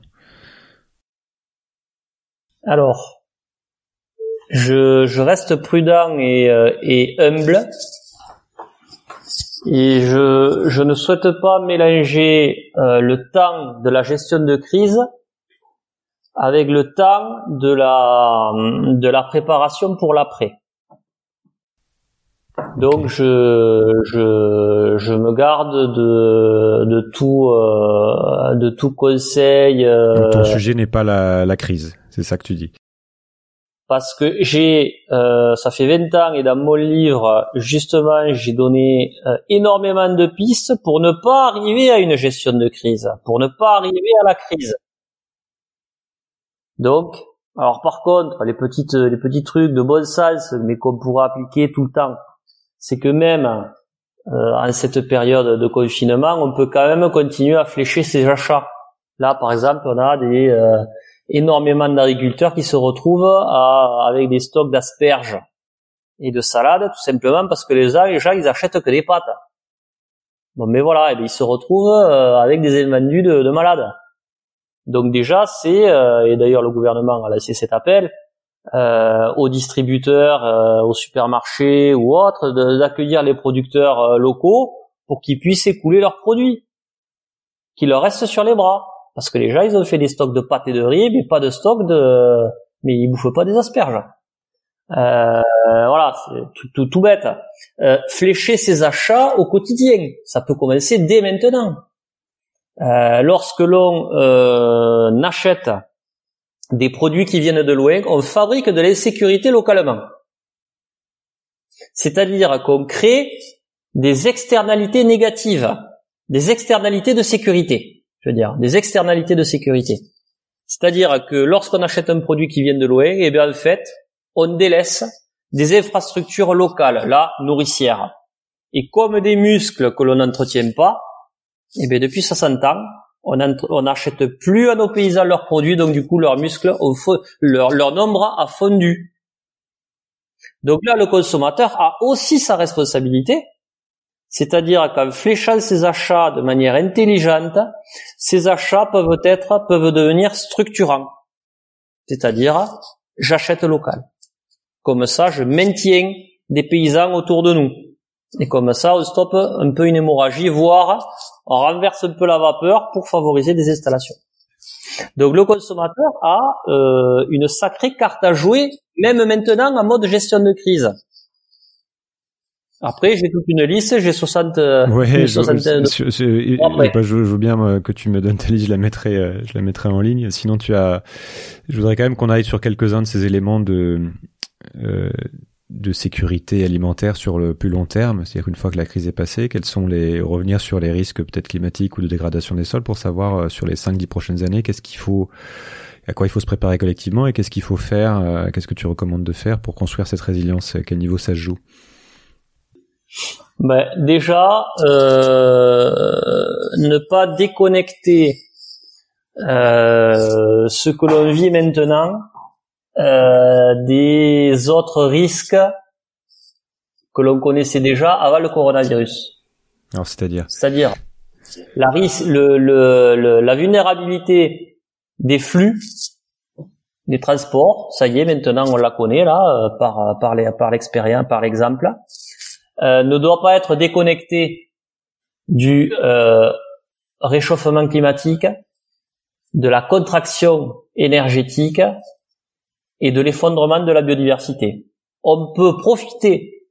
Alors, je, je reste prudent et, euh, et humble. Et je, je ne souhaite pas mélanger euh, le temps de la gestion de crise avec le temps de la, de la préparation pour l'après. Donc je, je, je me garde de, de tout euh, de tout conseil. euh, Donc ton sujet n'est pas la, la crise, c'est ça que tu dis. parce que j'ai, euh, ça fait 20 ans et dans mon livre, justement, j'ai donné euh, énormément de pistes pour ne pas arriver à une gestion de crise, pour ne pas arriver à la crise. Donc, alors par contre, les petites, les petits trucs de bon sens, mais qu'on pourra appliquer tout le temps, c'est que même euh, en cette période de confinement, on peut quand même continuer à flécher ses achats. Là, par exemple, on a des euh, énormément d'agriculteurs qui se retrouvent avec des stocks d'asperges et de salades, tout simplement parce que les gens, ils achètent que des pâtes. Bon, mais voilà, bien, ils se retrouvent euh, avec des invendus de, de malades. Donc déjà, c'est et d'ailleurs le gouvernement a laissé cet appel euh, aux distributeurs, euh, aux supermarchés ou autres, d'accueillir les producteurs euh, locaux pour qu'ils puissent écouler leurs produits, qui leur restent sur les bras. Parce que les gens, ils ont fait des stocks de pâtes et de riz, mais pas de stock de... Mais ils bouffent pas des asperges. Euh, voilà, c'est tout, tout, tout bête. Euh, flécher ses achats au quotidien, ça peut commencer dès maintenant. Lorsque l'on achète des produits qui viennent de loin, on fabrique de l'insécurité localement. C'est-à-dire qu'on crée des externalités négatives, des externalités de sécurité, je veux dire, des externalités de sécurité. C'est-à-dire que lorsqu'on achète un produit qui vient de loin, eh bien en fait, on délaisse des infrastructures locales, là, nourricières. Et comme des muscles que l'on n'entretient pas, eh bien depuis 60 ans, on n'achète plus à nos paysans leurs produits, donc du coup leurs muscles, leur, nombre a fondu. Donc là, le consommateur a aussi sa responsabilité, c'est-à-dire qu'en fléchant ses achats de manière intelligente, ces achats peuvent être, peuvent devenir structurants. C'est-à-dire, j'achète local. Comme ça, je maintiens des paysans autour de nous. Et comme ça, on stoppe un peu une hémorragie, voire on renverse un peu la vapeur pour favoriser des installations. Donc le consommateur a euh, une sacrée carte à jouer, même maintenant en mode gestion de crise. Après, j'ai toute une liste, j'ai 60, euh, ouais, je, je, je, veux bien que tu me donnes ta liste, je la mettrai, euh, je la mettrai en ligne. Sinon, tu as, je voudrais quand même qu'on aille sur quelques-uns de ces éléments de, euh, de sécurité alimentaire sur le plus long terme, c'est-à-dire une fois que la crise est passée, quels sont les revenir sur les risques peut-être climatiques ou de dégradation des sols pour savoir euh, sur les 5 10 prochaines années qu'est-ce qu'il faut à quoi il faut se préparer collectivement et qu'est-ce qu'il faut faire, euh, qu'est-ce que tu recommandes de faire pour construire cette résilience, à quel niveau ça se joue? Ben, déjà euh, ne pas déconnecter euh, ce que l'on vit maintenant euh, des autres risques que l'on connaissait déjà avant le coronavirus. Alors, c'est-à-dire C'est-à-dire la risque, le, le, la vulnérabilité des flux des transports. Ça y est, maintenant on la connaît là euh, par par les, par l'expérience, par l'exemple. Euh, ne doit pas être déconnecté du euh, réchauffement climatique, de la contraction énergétique et de l'effondrement de la biodiversité. On peut profiter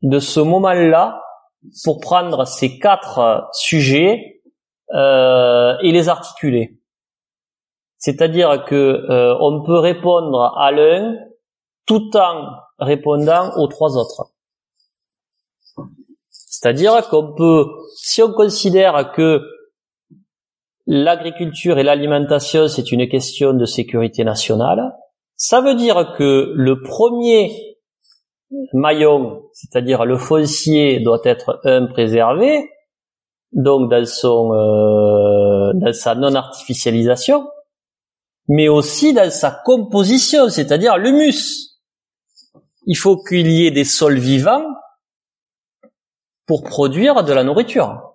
de ce moment-là pour prendre ces quatre sujets euh, et les articuler. C'est-à-dire que euh, on peut répondre à l'un tout en répondant aux trois autres. C'est-à-dire qu'on peut, si on considère que l'agriculture et l'alimentation c'est une question de sécurité nationale, ça veut dire que le premier maillon, c'est-à-dire le foncier, doit être un préservé, donc dans son euh, dans sa non artificialisation, mais aussi dans sa composition, c'est-à-dire l'humus. Il faut qu'il y ait des sols vivants pour produire de la nourriture.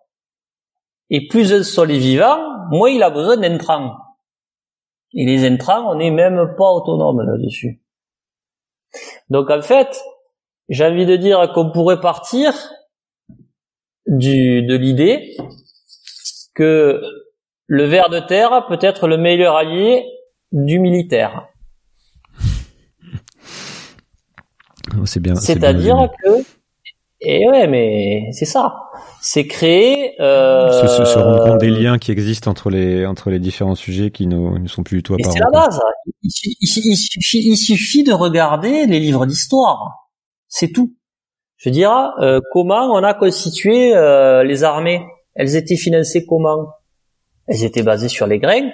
Et plus un sol est vivant, moins il a besoin d'intrants. Et les intrants, on n'est même pas autonome là-dessus. Donc en fait, j'ai envie de dire qu'on pourrait partir du, de l'idée que le ver de terre peut être le meilleur allié du militaire. C'est bien. C'est-à-dire que, et ouais, mais c'est ça c'est créer euh, se, se, rendre compte des liens qui existent entre les entre les différents sujets qui ne, ne sont plus du tout apparents. C'est la base. Il, il, suffit, il, suffit, de regarder les livres d'histoire. C'est tout. Je veux dire, euh, comment on a constitué euh, les armées? Elles étaient financées comment? Elles étaient basées sur les grains.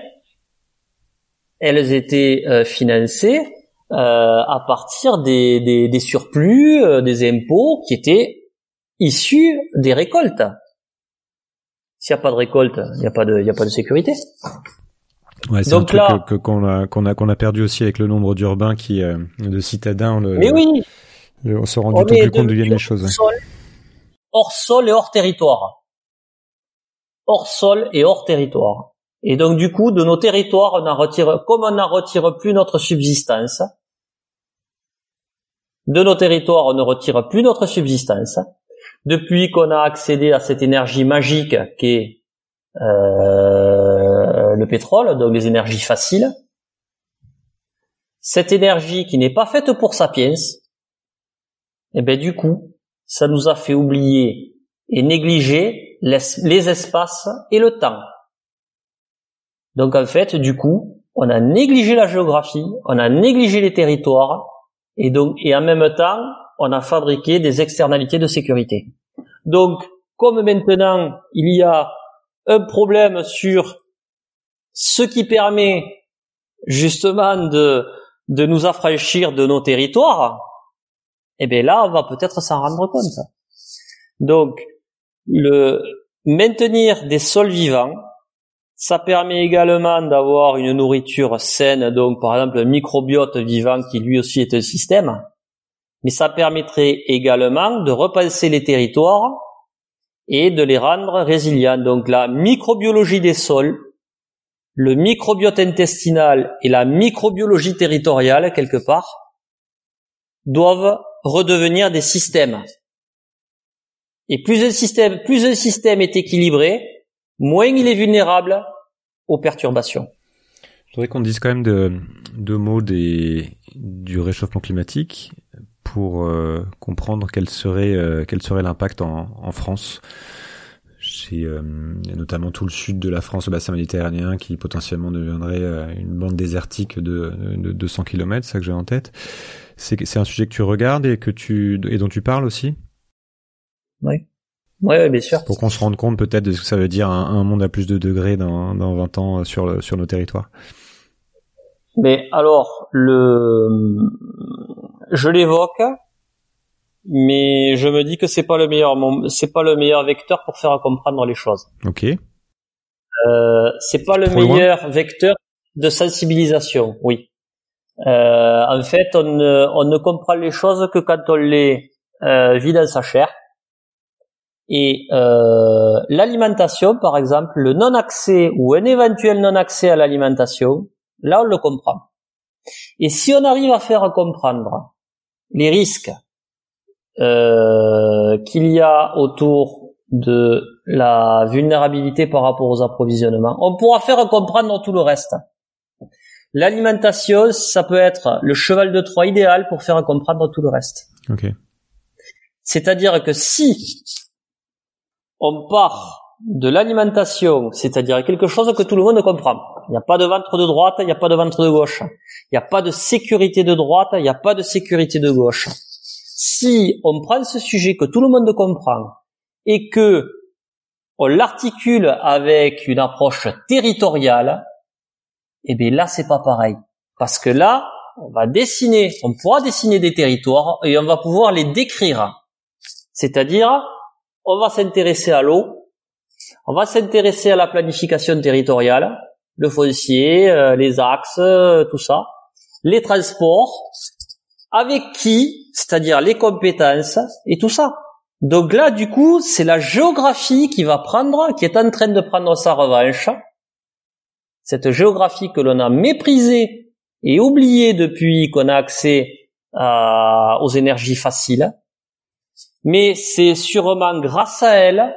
Elles étaient euh, financées à partir des, des, des surplus, des impôts qui étaient issus des récoltes. S'il n'y a pas de récolte, il n'y a pas de, il y a pas de sécurité. Ouais, c'est un truc que, qu'on a qu'on a qu'on a perdu aussi avec le nombre d'urbains qui euh, de citadins. Le, Mais oui. on se rend du tout plus compte d'où viennent les choses. Sol, hors sol et hors territoire. Hors sol et hors territoire. Et donc du coup, de nos territoires, on en retire, comme on n'en retire plus notre subsistance, de nos territoires, on ne retire plus notre subsistance. Depuis qu'on a accédé à cette énergie magique qu'est euh, le pétrole, donc les énergies faciles, cette énergie qui n'est pas faite pour sapiens, eh ben du coup, ça nous a fait oublier et négliger les espaces et le temps. Donc en fait, du coup, on a négligé la géographie, on a négligé les territoires, et donc et en même temps, on a fabriqué des externalités de sécurité. Donc, comme maintenant il y a un problème sur ce qui permet justement de, de nous affranchir de nos territoires, eh bien là, on va peut-être s'en rendre compte. Donc, le maintenir des sols vivants, ça permet également d'avoir une nourriture saine, donc par exemple un microbiote vivant qui lui aussi est un système, mais ça permettrait également de repenser les territoires et de les rendre résilients. Donc la microbiologie des sols, le microbiote intestinal et la microbiologie territoriale, quelque part, doivent redevenir des systèmes. Et plus un système, plus un système est équilibré, moins il est vulnérable aux perturbations. Je voudrais qu'on dise quand même deux, mots des, du réchauffement climatique pour euh, comprendre quel serait euh, quel serait l'impact en, en, France. Chez euh, notamment tout le sud de la France, le bassin méditerranéen, qui potentiellement deviendrait une bande désertique de, de 200 km, ça que j'ai en tête. C'est c'est un sujet que tu regardes et que tu et dont tu parles aussi? Oui. Oui, bien sûr. Pour qu'on se rende compte peut-être de ce que ça veut dire un, un monde à plus de degrés dans, dans 20 ans sur, sur nos territoires. Mais alors, le, je l'évoque, mais je me dis que c'est pas le meilleur, c'est pas le meilleur vecteur pour faire comprendre les choses. Ok. Euh, c'est pas le meilleur vecteur de sensibilisation, oui. Euh, en fait, on ne, on ne comprend les choses que quand on les euh, vit dans sa chair. Et euh, l'alimentation, par exemple, le non-accès ou un éventuel non-accès à l'alimentation, là on le comprend. Et si on arrive à faire comprendre les risques euh, qu'il y a autour de la vulnérabilité par rapport aux approvisionnements, on pourra faire comprendre tout le reste. L'alimentation, ça peut être le cheval de Troie idéal pour faire comprendre tout le reste. Okay. C'est-à-dire que si on part de l'alimentation, c'est-à-dire quelque chose que tout le monde comprend. Il n'y a pas de ventre de droite, il n'y a pas de ventre de gauche. Il n'y a pas de sécurité de droite, il n'y a pas de sécurité de gauche. Si on prend ce sujet que tout le monde comprend et que on l'articule avec une approche territoriale, eh bien là c'est pas pareil. Parce que là, on va dessiner, on pourra dessiner des territoires et on va pouvoir les décrire. C'est-à-dire, on va s'intéresser à l'eau, on va s'intéresser à la planification territoriale, le foncier, euh, les axes, euh, tout ça, les transports, avec qui, c'est-à-dire les compétences et tout ça. Donc là, du coup, c'est la géographie qui va prendre, qui est en train de prendre sa revanche. Cette géographie que l'on a méprisée et oubliée depuis qu'on a accès aux énergies faciles. Mais c'est sûrement grâce à elle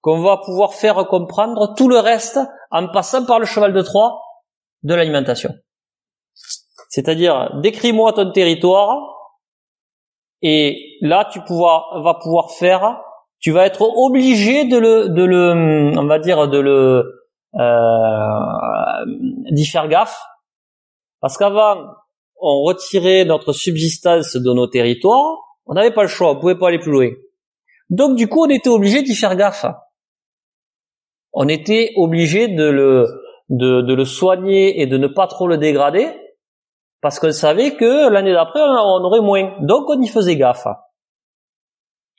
qu'on va pouvoir faire comprendre tout le reste en passant par le cheval de Troie de l'alimentation. C'est-à-dire, décris-moi ton territoire, et là, tu vas pouvoir faire, tu vas être obligé de le, on va dire, de le, euh, d'y faire gaffe, parce qu'avant, on retirait notre subsistance de nos territoires, on n'avait pas le choix, on pouvait pas aller plus loin. Donc, du coup, on était obligé d'y faire gaffe on était obligé de le, de, de, le soigner et de ne pas trop le dégrader, parce qu'on savait que l'année d'après, on aurait moins. Donc, on y faisait gaffe.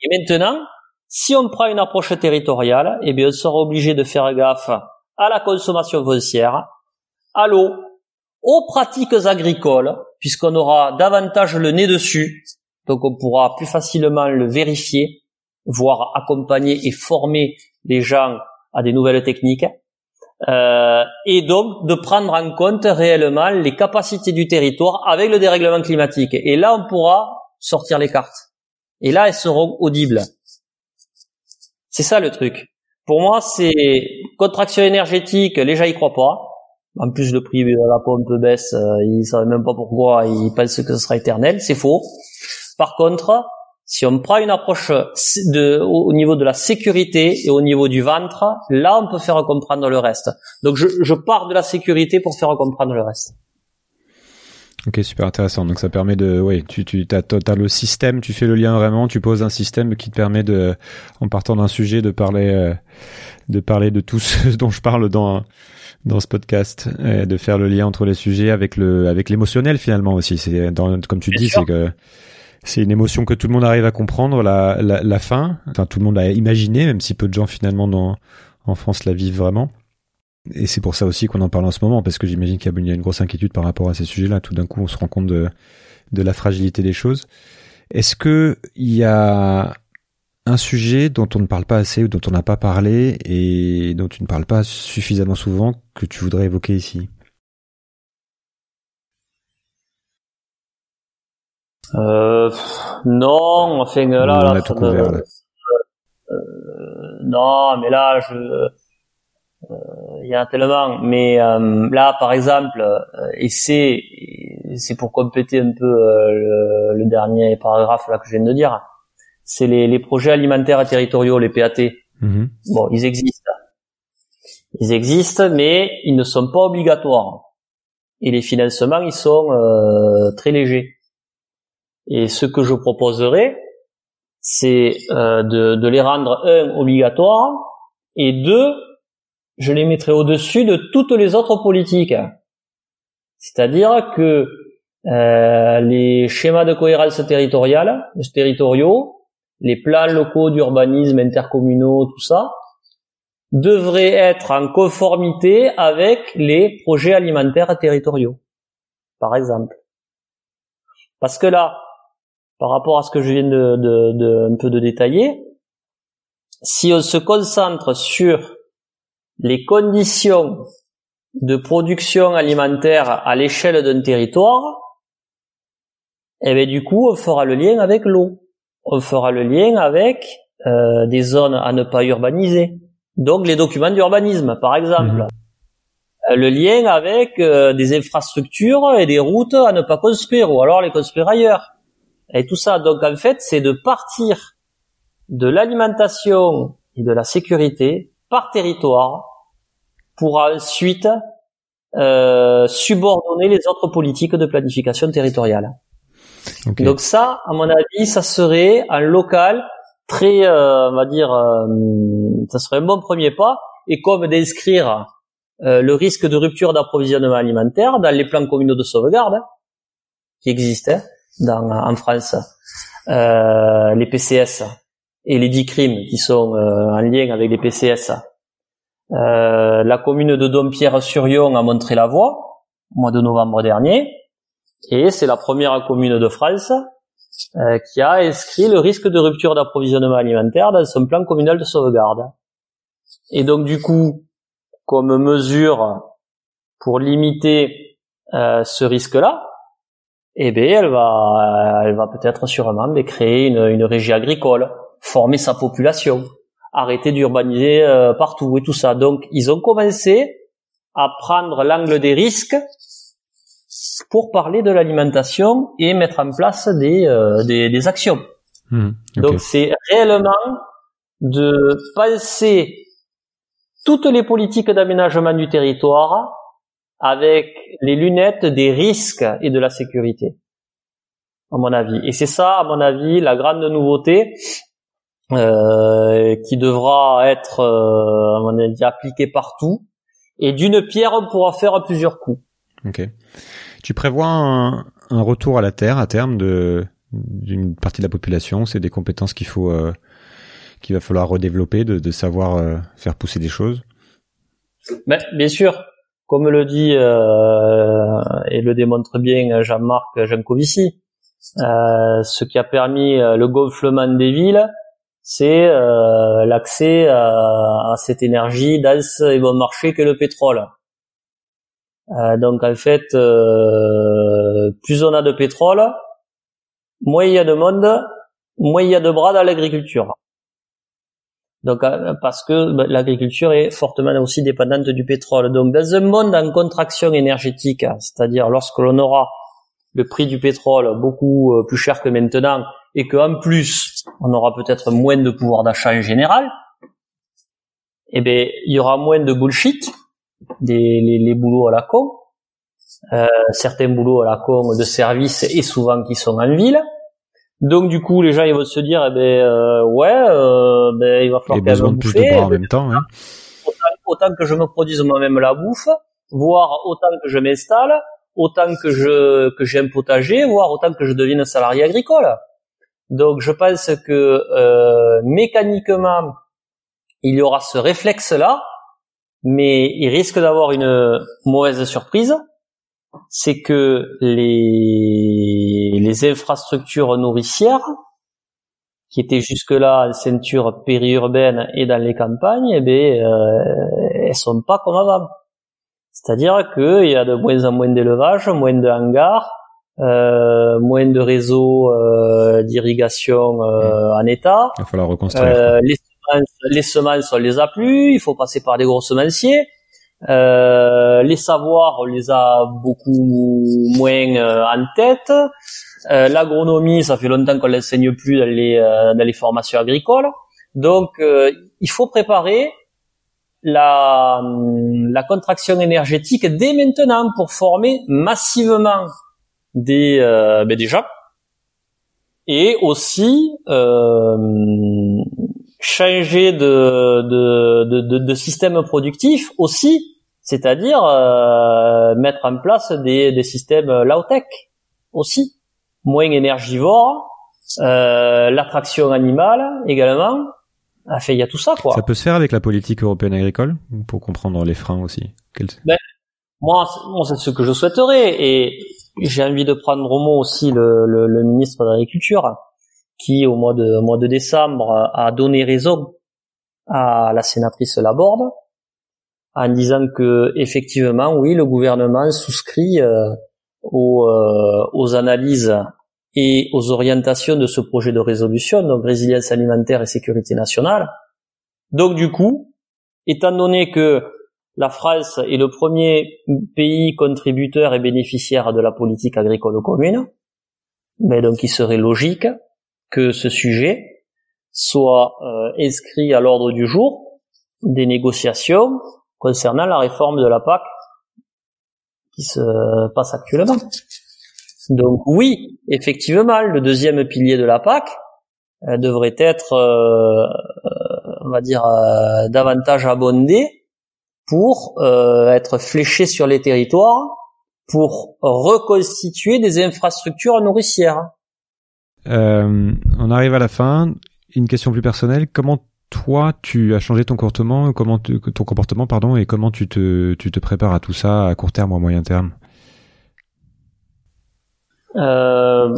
Et maintenant, si on prend une approche territoriale, eh bien, on sera obligé de faire gaffe à la consommation foncière, à l'eau, aux pratiques agricoles, puisqu'on aura davantage le nez dessus, donc on pourra plus facilement le vérifier, voire accompagner et former les gens à des nouvelles techniques, euh, et donc de prendre en compte réellement les capacités du territoire avec le dérèglement climatique. Et là, on pourra sortir les cartes. Et là, elles seront audibles. C'est ça le truc. Pour moi, c'est contraction énergétique. Les gens y croient pas. En plus, le prix de la pompe baisse. Euh, ils savent même pas pourquoi. Ils pensent que ce sera éternel. C'est faux. Par contre, si on prend une approche de, au niveau de la sécurité et au niveau du ventre, là, on peut faire comprendre le reste. Donc, je, je pars de la sécurité pour faire comprendre le reste. Ok, super intéressant. Donc ça permet de, oui, tu, tu as, as, le système, tu fais le lien vraiment, tu poses un système qui te permet de, en partant d'un sujet, de parler, euh, de parler de tout ce dont je parle dans dans ce podcast, et de faire le lien entre les sujets avec le, avec l'émotionnel finalement aussi. C'est comme tu dis, c'est que c'est une émotion que tout le monde arrive à comprendre, la, la, la fin. Enfin, tout le monde a imaginé, même si peu de gens finalement dans, en France la vivent vraiment. Et c'est pour ça aussi qu'on en parle en ce moment, parce que j'imagine qu'il y a une grosse inquiétude par rapport à ces sujets-là. Tout d'un coup, on se rend compte de, de la fragilité des choses. Est-ce que il y a un sujet dont on ne parle pas assez ou dont on n'a pas parlé et dont tu ne parles pas suffisamment souvent que tu voudrais évoquer ici? Euh, Non, enfin là, là, on a tout couvert, là. Euh, non, mais là, je euh, il y a tellement. Mais euh, là, par exemple, et c'est c'est pour compléter un peu le, le, dernier paragraphe là que je viens de dire, c'est les, les projets alimentaires territoriaux, les PAT. Mhm. Bon, ils existent. Ils existent, mais ils ne sont pas obligatoires. Et les financements, ils sont euh, très légers. Et ce que je proposerais, c'est euh, de, de les rendre un obligatoires et deux je les mettrai au-dessus de toutes les autres politiques. C'est-à-dire que euh, les schémas de cohérence territoriale, territoriaux, les plans locaux d'urbanisme intercommunaux, tout ça, devraient être en conformité avec les projets alimentaires territoriaux, par exemple. Parce que là, par rapport à ce que je viens de, de, de un peu de détailler, si on se concentre sur les conditions de production alimentaire à l'échelle d'un territoire, eh bien du coup, on fera le lien avec l'eau. On fera le lien avec euh, des zones à ne pas urbaniser. Donc les documents d'urbanisme, par exemple. Mhm. Euh, le lien avec euh, des infrastructures et des routes à ne pas construire, ou alors les construire ailleurs. Et tout ça. Donc en fait, c'est de partir de l'alimentation et de la sécurité par territoire pour ensuite euh, subordonner les autres politiques de planification territoriale. Okay. Donc ça, à mon avis, ça serait un local très, euh, on va dire, euh, ça serait un bon premier pas. Et comme d'inscrire euh, le risque de rupture d'approvisionnement alimentaire dans les plans communaux de sauvegarde qui existent dans, en France, euh, les PCS et les dix crimes qui sont euh, en lien avec les PCS euh, la commune de Dompierre-sur-Yon a montré la voie au mois de novembre dernier, et c'est la première commune de France euh, qui a inscrit le risque de rupture d'approvisionnement alimentaire dans son plan communal de sauvegarde. Et donc du coup, comme mesure pour limiter euh, ce risque-là, eh bien, elle va, elle va peut-être sûrement créer une, une régie agricole, former sa population, arrêter d'urbaniser euh, partout et tout ça. Donc ils ont commencé à prendre l'angle des risques pour parler de l'alimentation et mettre en place des, euh, des, des, actions. Mmh, okay. Donc c'est réellement de penser toutes les politiques d'aménagement du territoire avec les lunettes des risques et de la sécurité, à mon avis. Et c'est ça, à mon avis, la grande nouveauté euh, qui devra être euh, à mon avis, appliqué partout. Et d'une pierre, on pourra faire plusieurs coups. Ok. Tu prévois un, un retour à la terre à terme de d'une partie de la population C'est des compétences qu'il faut euh, qu'il va falloir redévelopper, de, de savoir euh, faire pousser des choses. Mais, bien sûr, comme le dit euh, et le démontre bien Jean-Marc Jancovici, ce qui a permis le gonflement des villes, c'est euh, l'accès à, à, cette énergie dense et bon marché que le pétrole. Euh, donc en fait, euh, plus on a de pétrole, moins il y a de monde, moins il y a de bras dans l'agriculture. Donc euh, parce que ben, l'agriculture est fortement aussi dépendante du pétrole. Donc dans un monde en contraction énergétique, c'est-à-dire lorsque l'on aura le prix du pétrole beaucoup euh, plus cher que maintenant et qu'en plus on aura peut-être moins de pouvoir d'achat en général, eh ben il y aura moins de bullshit, des les, les boulots à la con, euh, certains boulots à la con de service et souvent qui sont en ville. Donc du coup, les gens ils vont se dire, eh ben euh, ouais, euh, ben il va falloir quand même de bouffer. de bras en même temps. Hein. autant, autant que je me produise moi-même la bouffe, voire autant que je m'installe, autant que je que j'ai un potager, voire autant que je devienne salarié agricole. Donc je pense que euh, mécaniquement il y aura ce réflexe-là, mais il risque d'avoir une mauvaise surprise, c'est que les les infrastructures nourricières qui étaient jusque-là en ceinture périurbaine et dans les campagnes, eh ben, euh, elles sont pas comme avant. C'est-à-dire qu'il y a de moins en moins d'élevage, moins de hangars, euh, moins de réseaux euh, d'irrigation euh, en état. Il va falloir reconstruire. Euh, les, semences, les semences, on les a plus. Il faut passer par des gros semenciers. Euh, les savoirs, on les a beaucoup moins euh, en tête. Euh, L'agronomie, ça fait longtemps qu'on l'enseigne plus dans les, euh, dans les formations agricoles. Donc, euh, il faut préparer la, la contraction énergétique dès maintenant pour former massivement des, euh, ben des et aussi changer de, de, de, de, de système productif aussi, c'est-à-dire euh, mettre en place des, des systèmes low-tech aussi, moins énergivores, euh, l'attraction animale également. Enfin, il y a tout ça, quoi. Ça peut se faire avec la politique européenne agricole pour comprendre les freins aussi? Quel- c'est- moi, c'est ce que je souhaiterais, et j'ai envie de prendre au mot aussi le, le, le ministre de l'Agriculture, qui au mois de au mois de décembre a donné raison à la sénatrice Laborde en disant que effectivement, oui, le gouvernement souscrit euh, aux, euh, aux analyses et aux orientations de ce projet de résolution, donc résilience alimentaire et sécurité nationale. Donc du coup, étant donné que la France est le premier pays contributeur et bénéficiaire de la politique agricole commune, mais donc il serait logique que ce sujet soit euh, inscrit à l'ordre du jour des négociations concernant la réforme de la PAC qui se passe actuellement. Donc oui, effectivement, le deuxième pilier de la PAC euh, devrait être, euh, on va dire, euh, davantage abondé pour euh, être fléché sur les territoires pour reconstituer des infrastructures nourricières. Euh, on arrive à la fin. Une question plus personnelle. Comment toi tu as changé ton comportement, pardon, et comment tu te prépares à tout ça à court terme ou à moyen terme? Euh,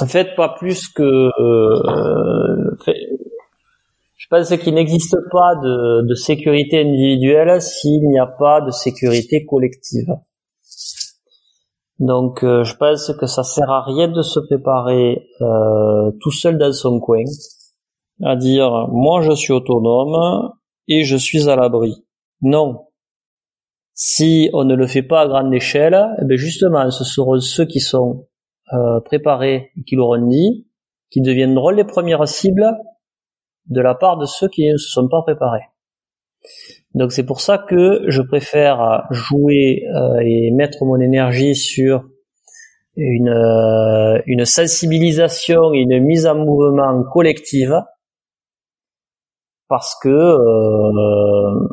en fait, pas plus que. euh, je pense qu'il n'existe pas de sécurité individuelle s'il n'y a pas de sécurité collective. Donc, euh, je pense que ça sert à rien de se préparer euh, tout seul dans son coin, à dire moi je suis autonome et je suis à l'abri. Non, si on ne le fait pas à grande échelle, eh bien justement, ce seront ceux qui sont euh, préparés et qui l'auront dit, qui deviendront les premières cibles de la part de ceux qui ne se sont pas préparés. Donc c'est pour ça que je préfère jouer euh, et mettre mon énergie sur une, euh, une sensibilisation et une mise en mouvement collective parce que euh,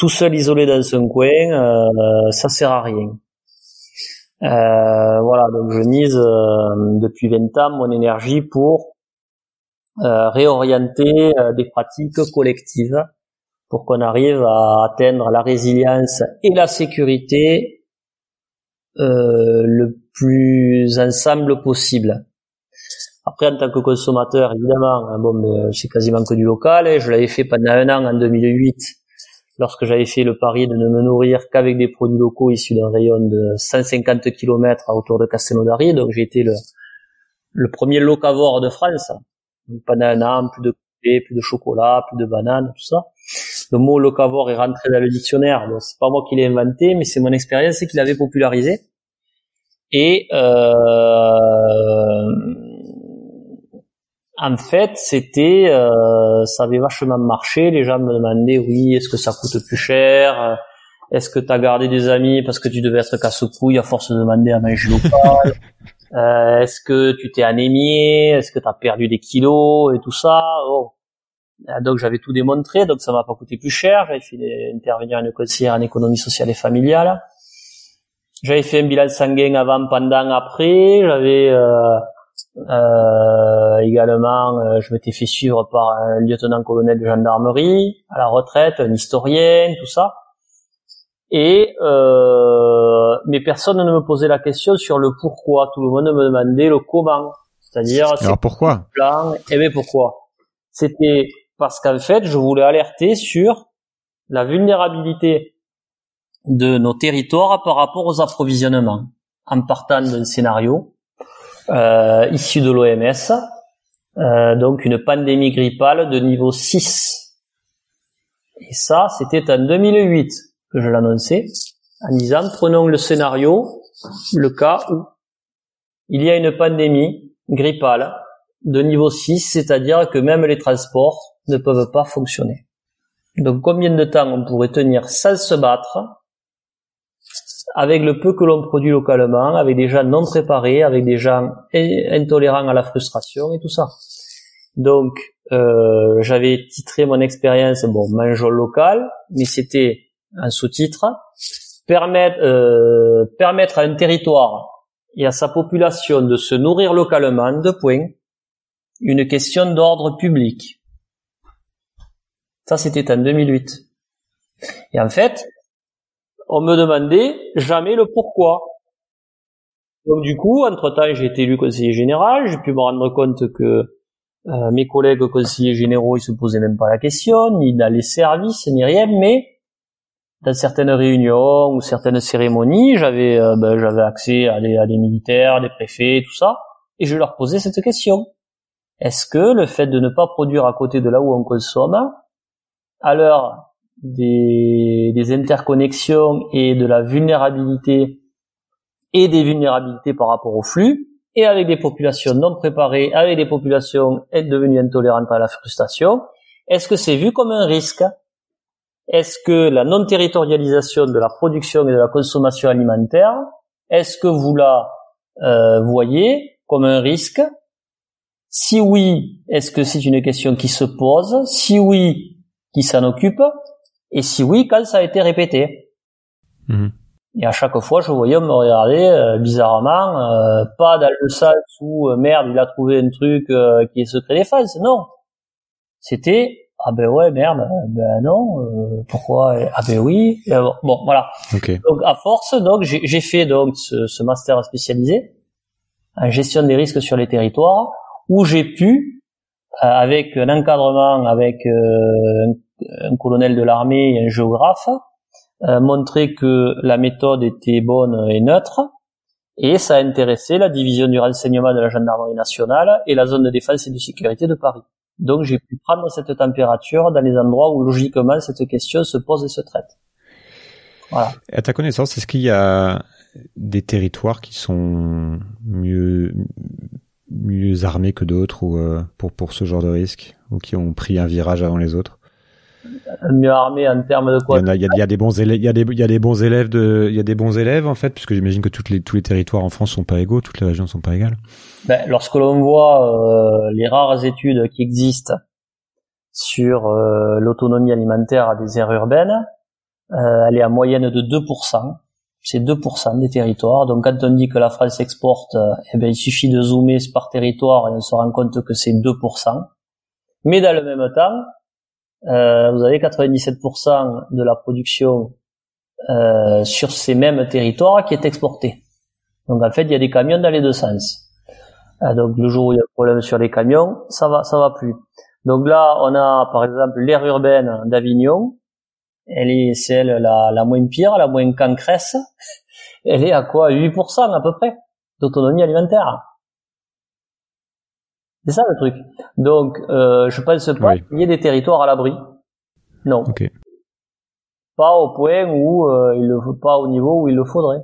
tout seul isolé dans son coin, euh, ça sert à rien. Euh, voilà, donc je mise euh, depuis 20 ans mon énergie pour réorienter des pratiques collectives pour qu'on arrive à atteindre la résilience et la sécurité euh, le plus ensemble possible. Après, en tant que consommateur, évidemment, hein, bon, mais c'est quasiment que du local. et je l'avais fait pendant un an en 2008 lorsque j'avais fait le pari de ne me nourrir qu'avec des produits locaux issus d'un rayon de 150 km autour de Castelnaudary. Donc j'ai été le, le premier locavore de France. Donc, pendant un an, plus de café, plus de chocolat, plus de bananes, tout ça. Le mot locavore est rentré dans le dictionnaire. Donc c'est pas moi qui l'ai inventé, mais c'est mon expérience qui l'avait popularisé. Et euh, en fait, c'était, euh, ça avait vachement marché. Les gens me demandaient, oui, est-ce que ça coûte plus cher? Est-ce que tu as gardé des amis parce que tu devais être casse-couille à force de demander à manger local? Euh, Est-ce que tu t'es anémié? Est-ce que tu as perdu des kilos? Et tout ça. Euh, donc j'avais tout démontré, donc ça m'a pas coûté plus cher. J'avais fait intervenir une conseillère en économie sociale et familiale. J'avais fait un bilan sanguin avant, pendant, après. J'avais euh, euh, également, euh, je m'étais fait suivre par un lieutenant-colonel de gendarmerie à la retraite, un historien, tout ça. Et euh, mais personne ne me posait la question sur le pourquoi. Tout le monde me demandait le comment. C'est-à-dire. Alors pourquoi? plan. Et eh bien pourquoi? C'était parce qu'en fait, je voulais alerter sur la vulnérabilité de nos territoires par rapport aux approvisionnements, en partant d'un scénario euh, issu de l'OMS, euh, donc une pandémie grippale de niveau 6. Et ça, c'était en 2008 que je l'annonçais, en disant, prenons le scénario, le cas où il y a une pandémie grippale de niveau 6, c'est-à-dire que même les transports ne peuvent pas fonctionner. Donc combien de temps on pourrait tenir sans se battre avec le peu que l'on produit localement, avec des gens non préparés, avec des gens intolérants à la frustration et tout ça. Donc euh, j'avais titré mon expérience bon mangeons local, mais c'était un sous-titre permettre euh, permettre à un territoire et à sa population de se nourrir localement, de points, une question d'ordre public. Ça, c'était en 2008. Et en fait, on me demandait jamais le pourquoi. Donc du coup, entre-temps, j'ai été élu conseiller général, j'ai pu me rendre compte que euh, mes collègues conseillers généraux, ils se posaient même pas la question, ni dans les services, ni rien, mais dans certaines réunions ou certaines cérémonies, j'avais euh, ben, j'avais accès à des, à des militaires, des préfets, tout ça, et je leur posais cette question. Est-ce que le fait de ne pas produire à côté de là où on consomme à l'heure des, interconnexions et de la vulnérabilité et des vulnérabilités par rapport au flux, et avec des populations non préparées, avec des populations devenues intolérantes à la frustration, est-ce que c'est vu comme un risque? Est-ce que la non-territorialisation de la production et de la consommation alimentaire, est-ce que vous la euh, voyez comme un risque? Si oui, est-ce que c'est une question qui se pose? Si oui, qui s'en occupe Et si oui, quand ça a été répété mhm. Et à chaque fois, je voyais me regarder euh, bizarrement, euh, pas dans le sens où euh, merde, il a trouvé un truc qui est secret défense. Non, c'était ah ben ouais merde, ben non, pourquoi Ah ben oui. bon, voilà. Donc à force, donc j'ai fait donc ce, ce master spécialisé en gestion des risques sur les territoires, où j'ai pu euh, avec un encadrement avec euh, un, colonel de l'armée et un géographe, euh, montrer que la méthode était bonne et neutre, et ça a intéressé la division du renseignement de la gendarmerie nationale et la zone de défense et de sécurité de Paris. Donc j'ai pu prendre cette température dans les endroits où logiquement cette question se pose et se traite. Voilà. À ta connaissance, est-ce qu'il y a des territoires qui sont mieux mieux armés que d'autres ou euh, pour pour ce genre de risque ou qui ont pris un virage avant les autres? Mieux armés en termes de quoi? Il y, a, il y a, des bons élèves il y a des il y a des bons élèves de il y a des bons élèves en fait puisque j'imagine que toutes les tous les territoires en France sont pas égaux toutes les régions sont pas égales. Ben, lorsque l'on voit euh, les rares études qui existent sur euh, l'autonomie alimentaire des aires urbaines elle est à moyenne de 2% c'est 2% des territoires. Donc quand on dit que la France exporte, eh bien, il suffit de zoomer par territoire et on se rend compte que c'est 2%. Mais dans le même temps, euh, vous avez 97% de la production euh, sur ces mêmes territoires qui est exportée. Donc en fait, il y a des camions dans les deux sens. Euh, donc le jour où il y a un problème sur les camions, ça va, ça va plus. Donc là, on a par exemple l'aire urbaine d'Avignon, elle est celle la, la moins pire, la moins cancresse. Elle est à quoi 8% à peu près d'autonomie alimentaire. C'est ça le truc. Donc, euh, je pense pas qu'il y ait des territoires à l'abri. Non. Pas au point où euh, il le faut pas au niveau où il le faudrait.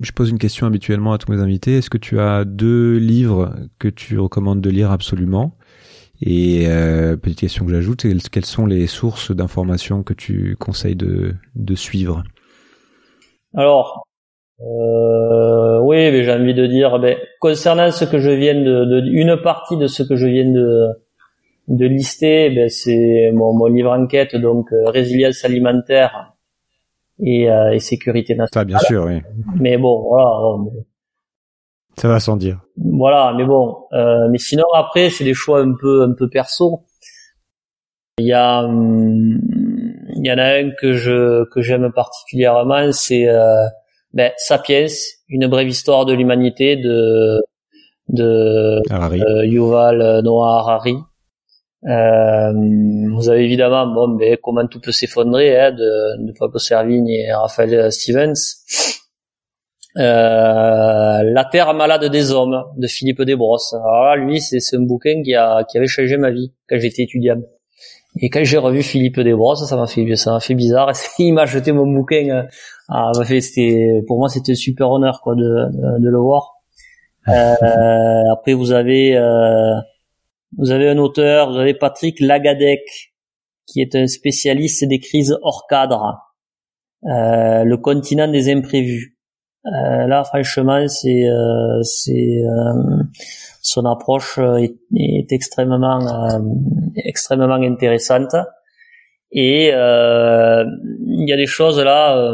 Je pose une question habituellement à tous mes invités. Est-ce que tu as deux livres que tu recommandes de lire absolument? Et euh, petite question que j'ajoute, quelles sont les sources d'informations que tu conseilles de, de suivre? Alors, euh, oui, mais j'ai envie de dire, ben, concernant ce que je viens de, de, une partie de ce que je viens de de lister, ben, c'est mon, mon livre enquête, donc euh, résilience alimentaire et, euh, et sécurité nationale. Ah, bien sûr, oui. Mais bon, voilà. Ça va sans dire. Voilà, mais bon. Euh, mais sinon, après, c'est des choix un peu, un peu perso. Il y a, hum, il y en a un que je, que j'aime particulièrement, c'est euh, ben, Sapiens, une brève histoire de l'humanité de, de euh, Yuval Noah Harari. Euh, vous avez évidemment, bon, ben, comment tout peut s'effondrer, hein, de, de Pablo Servigne et Raphaël Stevens. Euh, La Terre malade des hommes de Philippe Desbrosses. Alors là, lui, c'est un bouquin qui a qui avait changé ma vie quand j'étais étudiant. Et quand j'ai revu Philippe Desbrosses, ça m'a fait ça m'a fait bizarre. Il m'a jeté mon bouquin. Ah, fait c'était pour moi c'était un super honneur quoi de de, de le voir. Euh, après vous avez euh, vous avez un auteur, vous avez Patrick Lagadec qui est un spécialiste des crises hors cadre. Euh, le continent des imprévus. Euh, là, franchement, c'est euh, c'est euh, son approche est, est extrêmement extrêmement intéressante. Et il y a des choses là,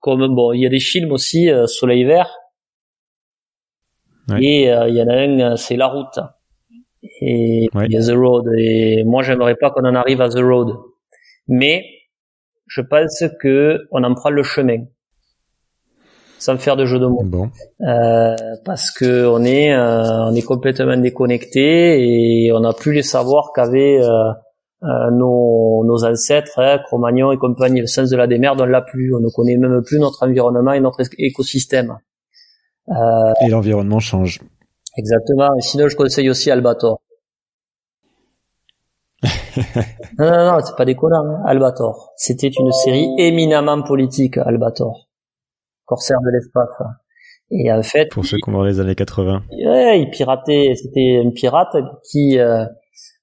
comme bon, il y a des films aussi, Soleil Vert. Et il y en a un, c'est La Route. Et il y a The Road. Et moi, j'aimerais pas qu'on en arrive à The Road. Mais je pense que on en prend le chemin sans faire de jeu de mots. Bon. Euh, parce que on est euh, on est complètement déconnecté et on n'a plus les savoirs qu'avaient euh, euh, nos, nos ancêtres, hein, Cro-Magnon et compagnie. Le sens de la démerde, on l'a plus. On ne connaît même plus notre environnement et notre écosystème. Euh, et l'environnement change. Exactement. Et sinon, je conseille aussi Albator. non, non, non, c'est pas déconnant. Hein. Albator. C'était une série éminemment politique, Albator corsaire de l'espace. Et en fait, pour ceux qui ont dans les années 80, ouais, il piratait. C'était un pirate qui euh,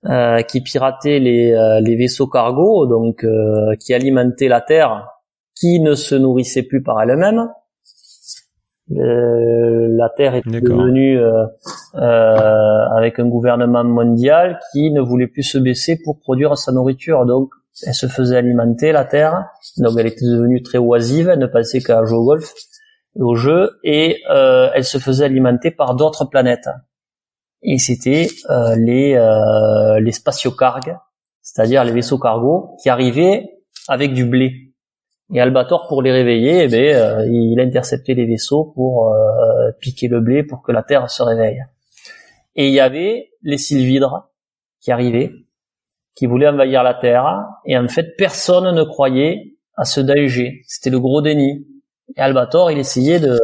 euh, qui piratait les, euh, les vaisseaux cargo, donc euh, qui alimentait la Terre, qui ne se nourrissait plus par elle-même. la Terre est devenue avec un gouvernement mondial qui ne voulait plus se baisser pour produire sa nourriture. Donc elle se faisait alimenter la terre, donc elle était devenue très oisive, elle ne pensait qu'à jouer au golf et au jeu, et euh, elle se faisait alimenter par d'autres planètes. Et c'était euh, les euh, les spatiocargues, c'est-à-dire les vaisseaux cargo qui arrivaient avec du blé. Et Albator, pour les réveiller, eh ben, euh, il interceptait les vaisseaux pour euh, piquer le blé pour que la Terre se réveille. Et il y avait les sylvidres qui arrivaient qui voulait envahir la Terre, et en fait personne ne croyait à ce danger. C'était le gros déni. Et Albator, il essayait de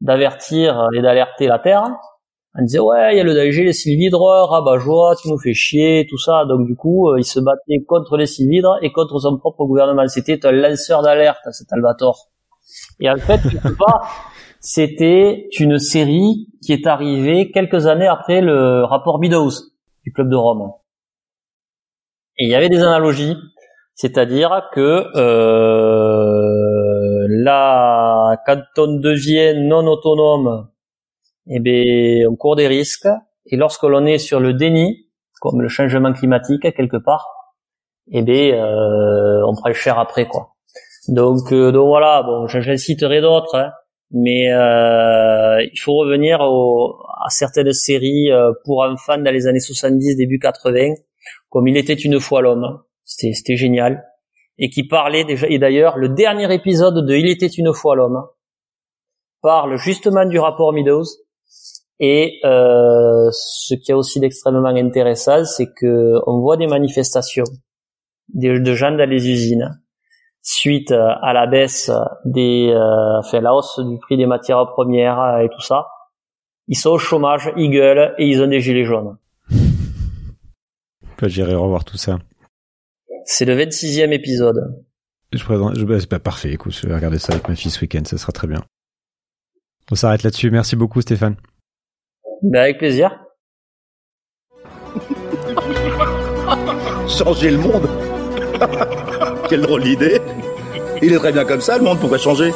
d'avertir et d'alerter la Terre. On disait ouais, il y a le danger, les sylvidres, rabat-joie, tu nous fais chier, tout ça. Donc du coup, euh, il se battait contre les sylvidres et contre son propre gouvernement. C'était un lanceur d'alerte, cet Albator. Et en fait, pas, c'était une série qui est arrivée quelques années après le rapport Meadows du club de Rome. Et il y avait des analogies, c'est-à-dire que euh, là, quand on devient non autonome, eh bien, on court des risques. Et lorsque l'on est sur le déni, comme le changement climatique quelque part, eh bien, euh, on prend cher après quoi. Donc, euh, donc voilà, bon, citerai d'autres, hein, mais euh, il faut revenir au, à certaines séries euh, pour enfants dans les années 70, début 80, comme il était une fois l'homme. C'était, c'était génial. Et qui parlait déjà, et d'ailleurs, le dernier épisode de Il était une fois l'homme parle justement du rapport Meadows. Et euh, ce qui est aussi d'extrêmement intéressant, c'est que on voit des manifestations de, de gens dans les usines suite à la baisse des, euh, enfin la hausse du prix des matières premières et tout ça. Ils sont au chômage, ils gueulent et ils ont des gilets jaunes. J'irai revoir tout ça. C'est le 26e épisode. Je présente, je, bah, c'est pas parfait, écoute, je vais regarder ça avec ma fille ce week-end, ça sera très bien. On s'arrête là-dessus. Merci beaucoup, Stéphane. Ben, avec plaisir. changer le monde Quelle drôle d'idée Il est très bien comme ça, le monde, pourquoi changer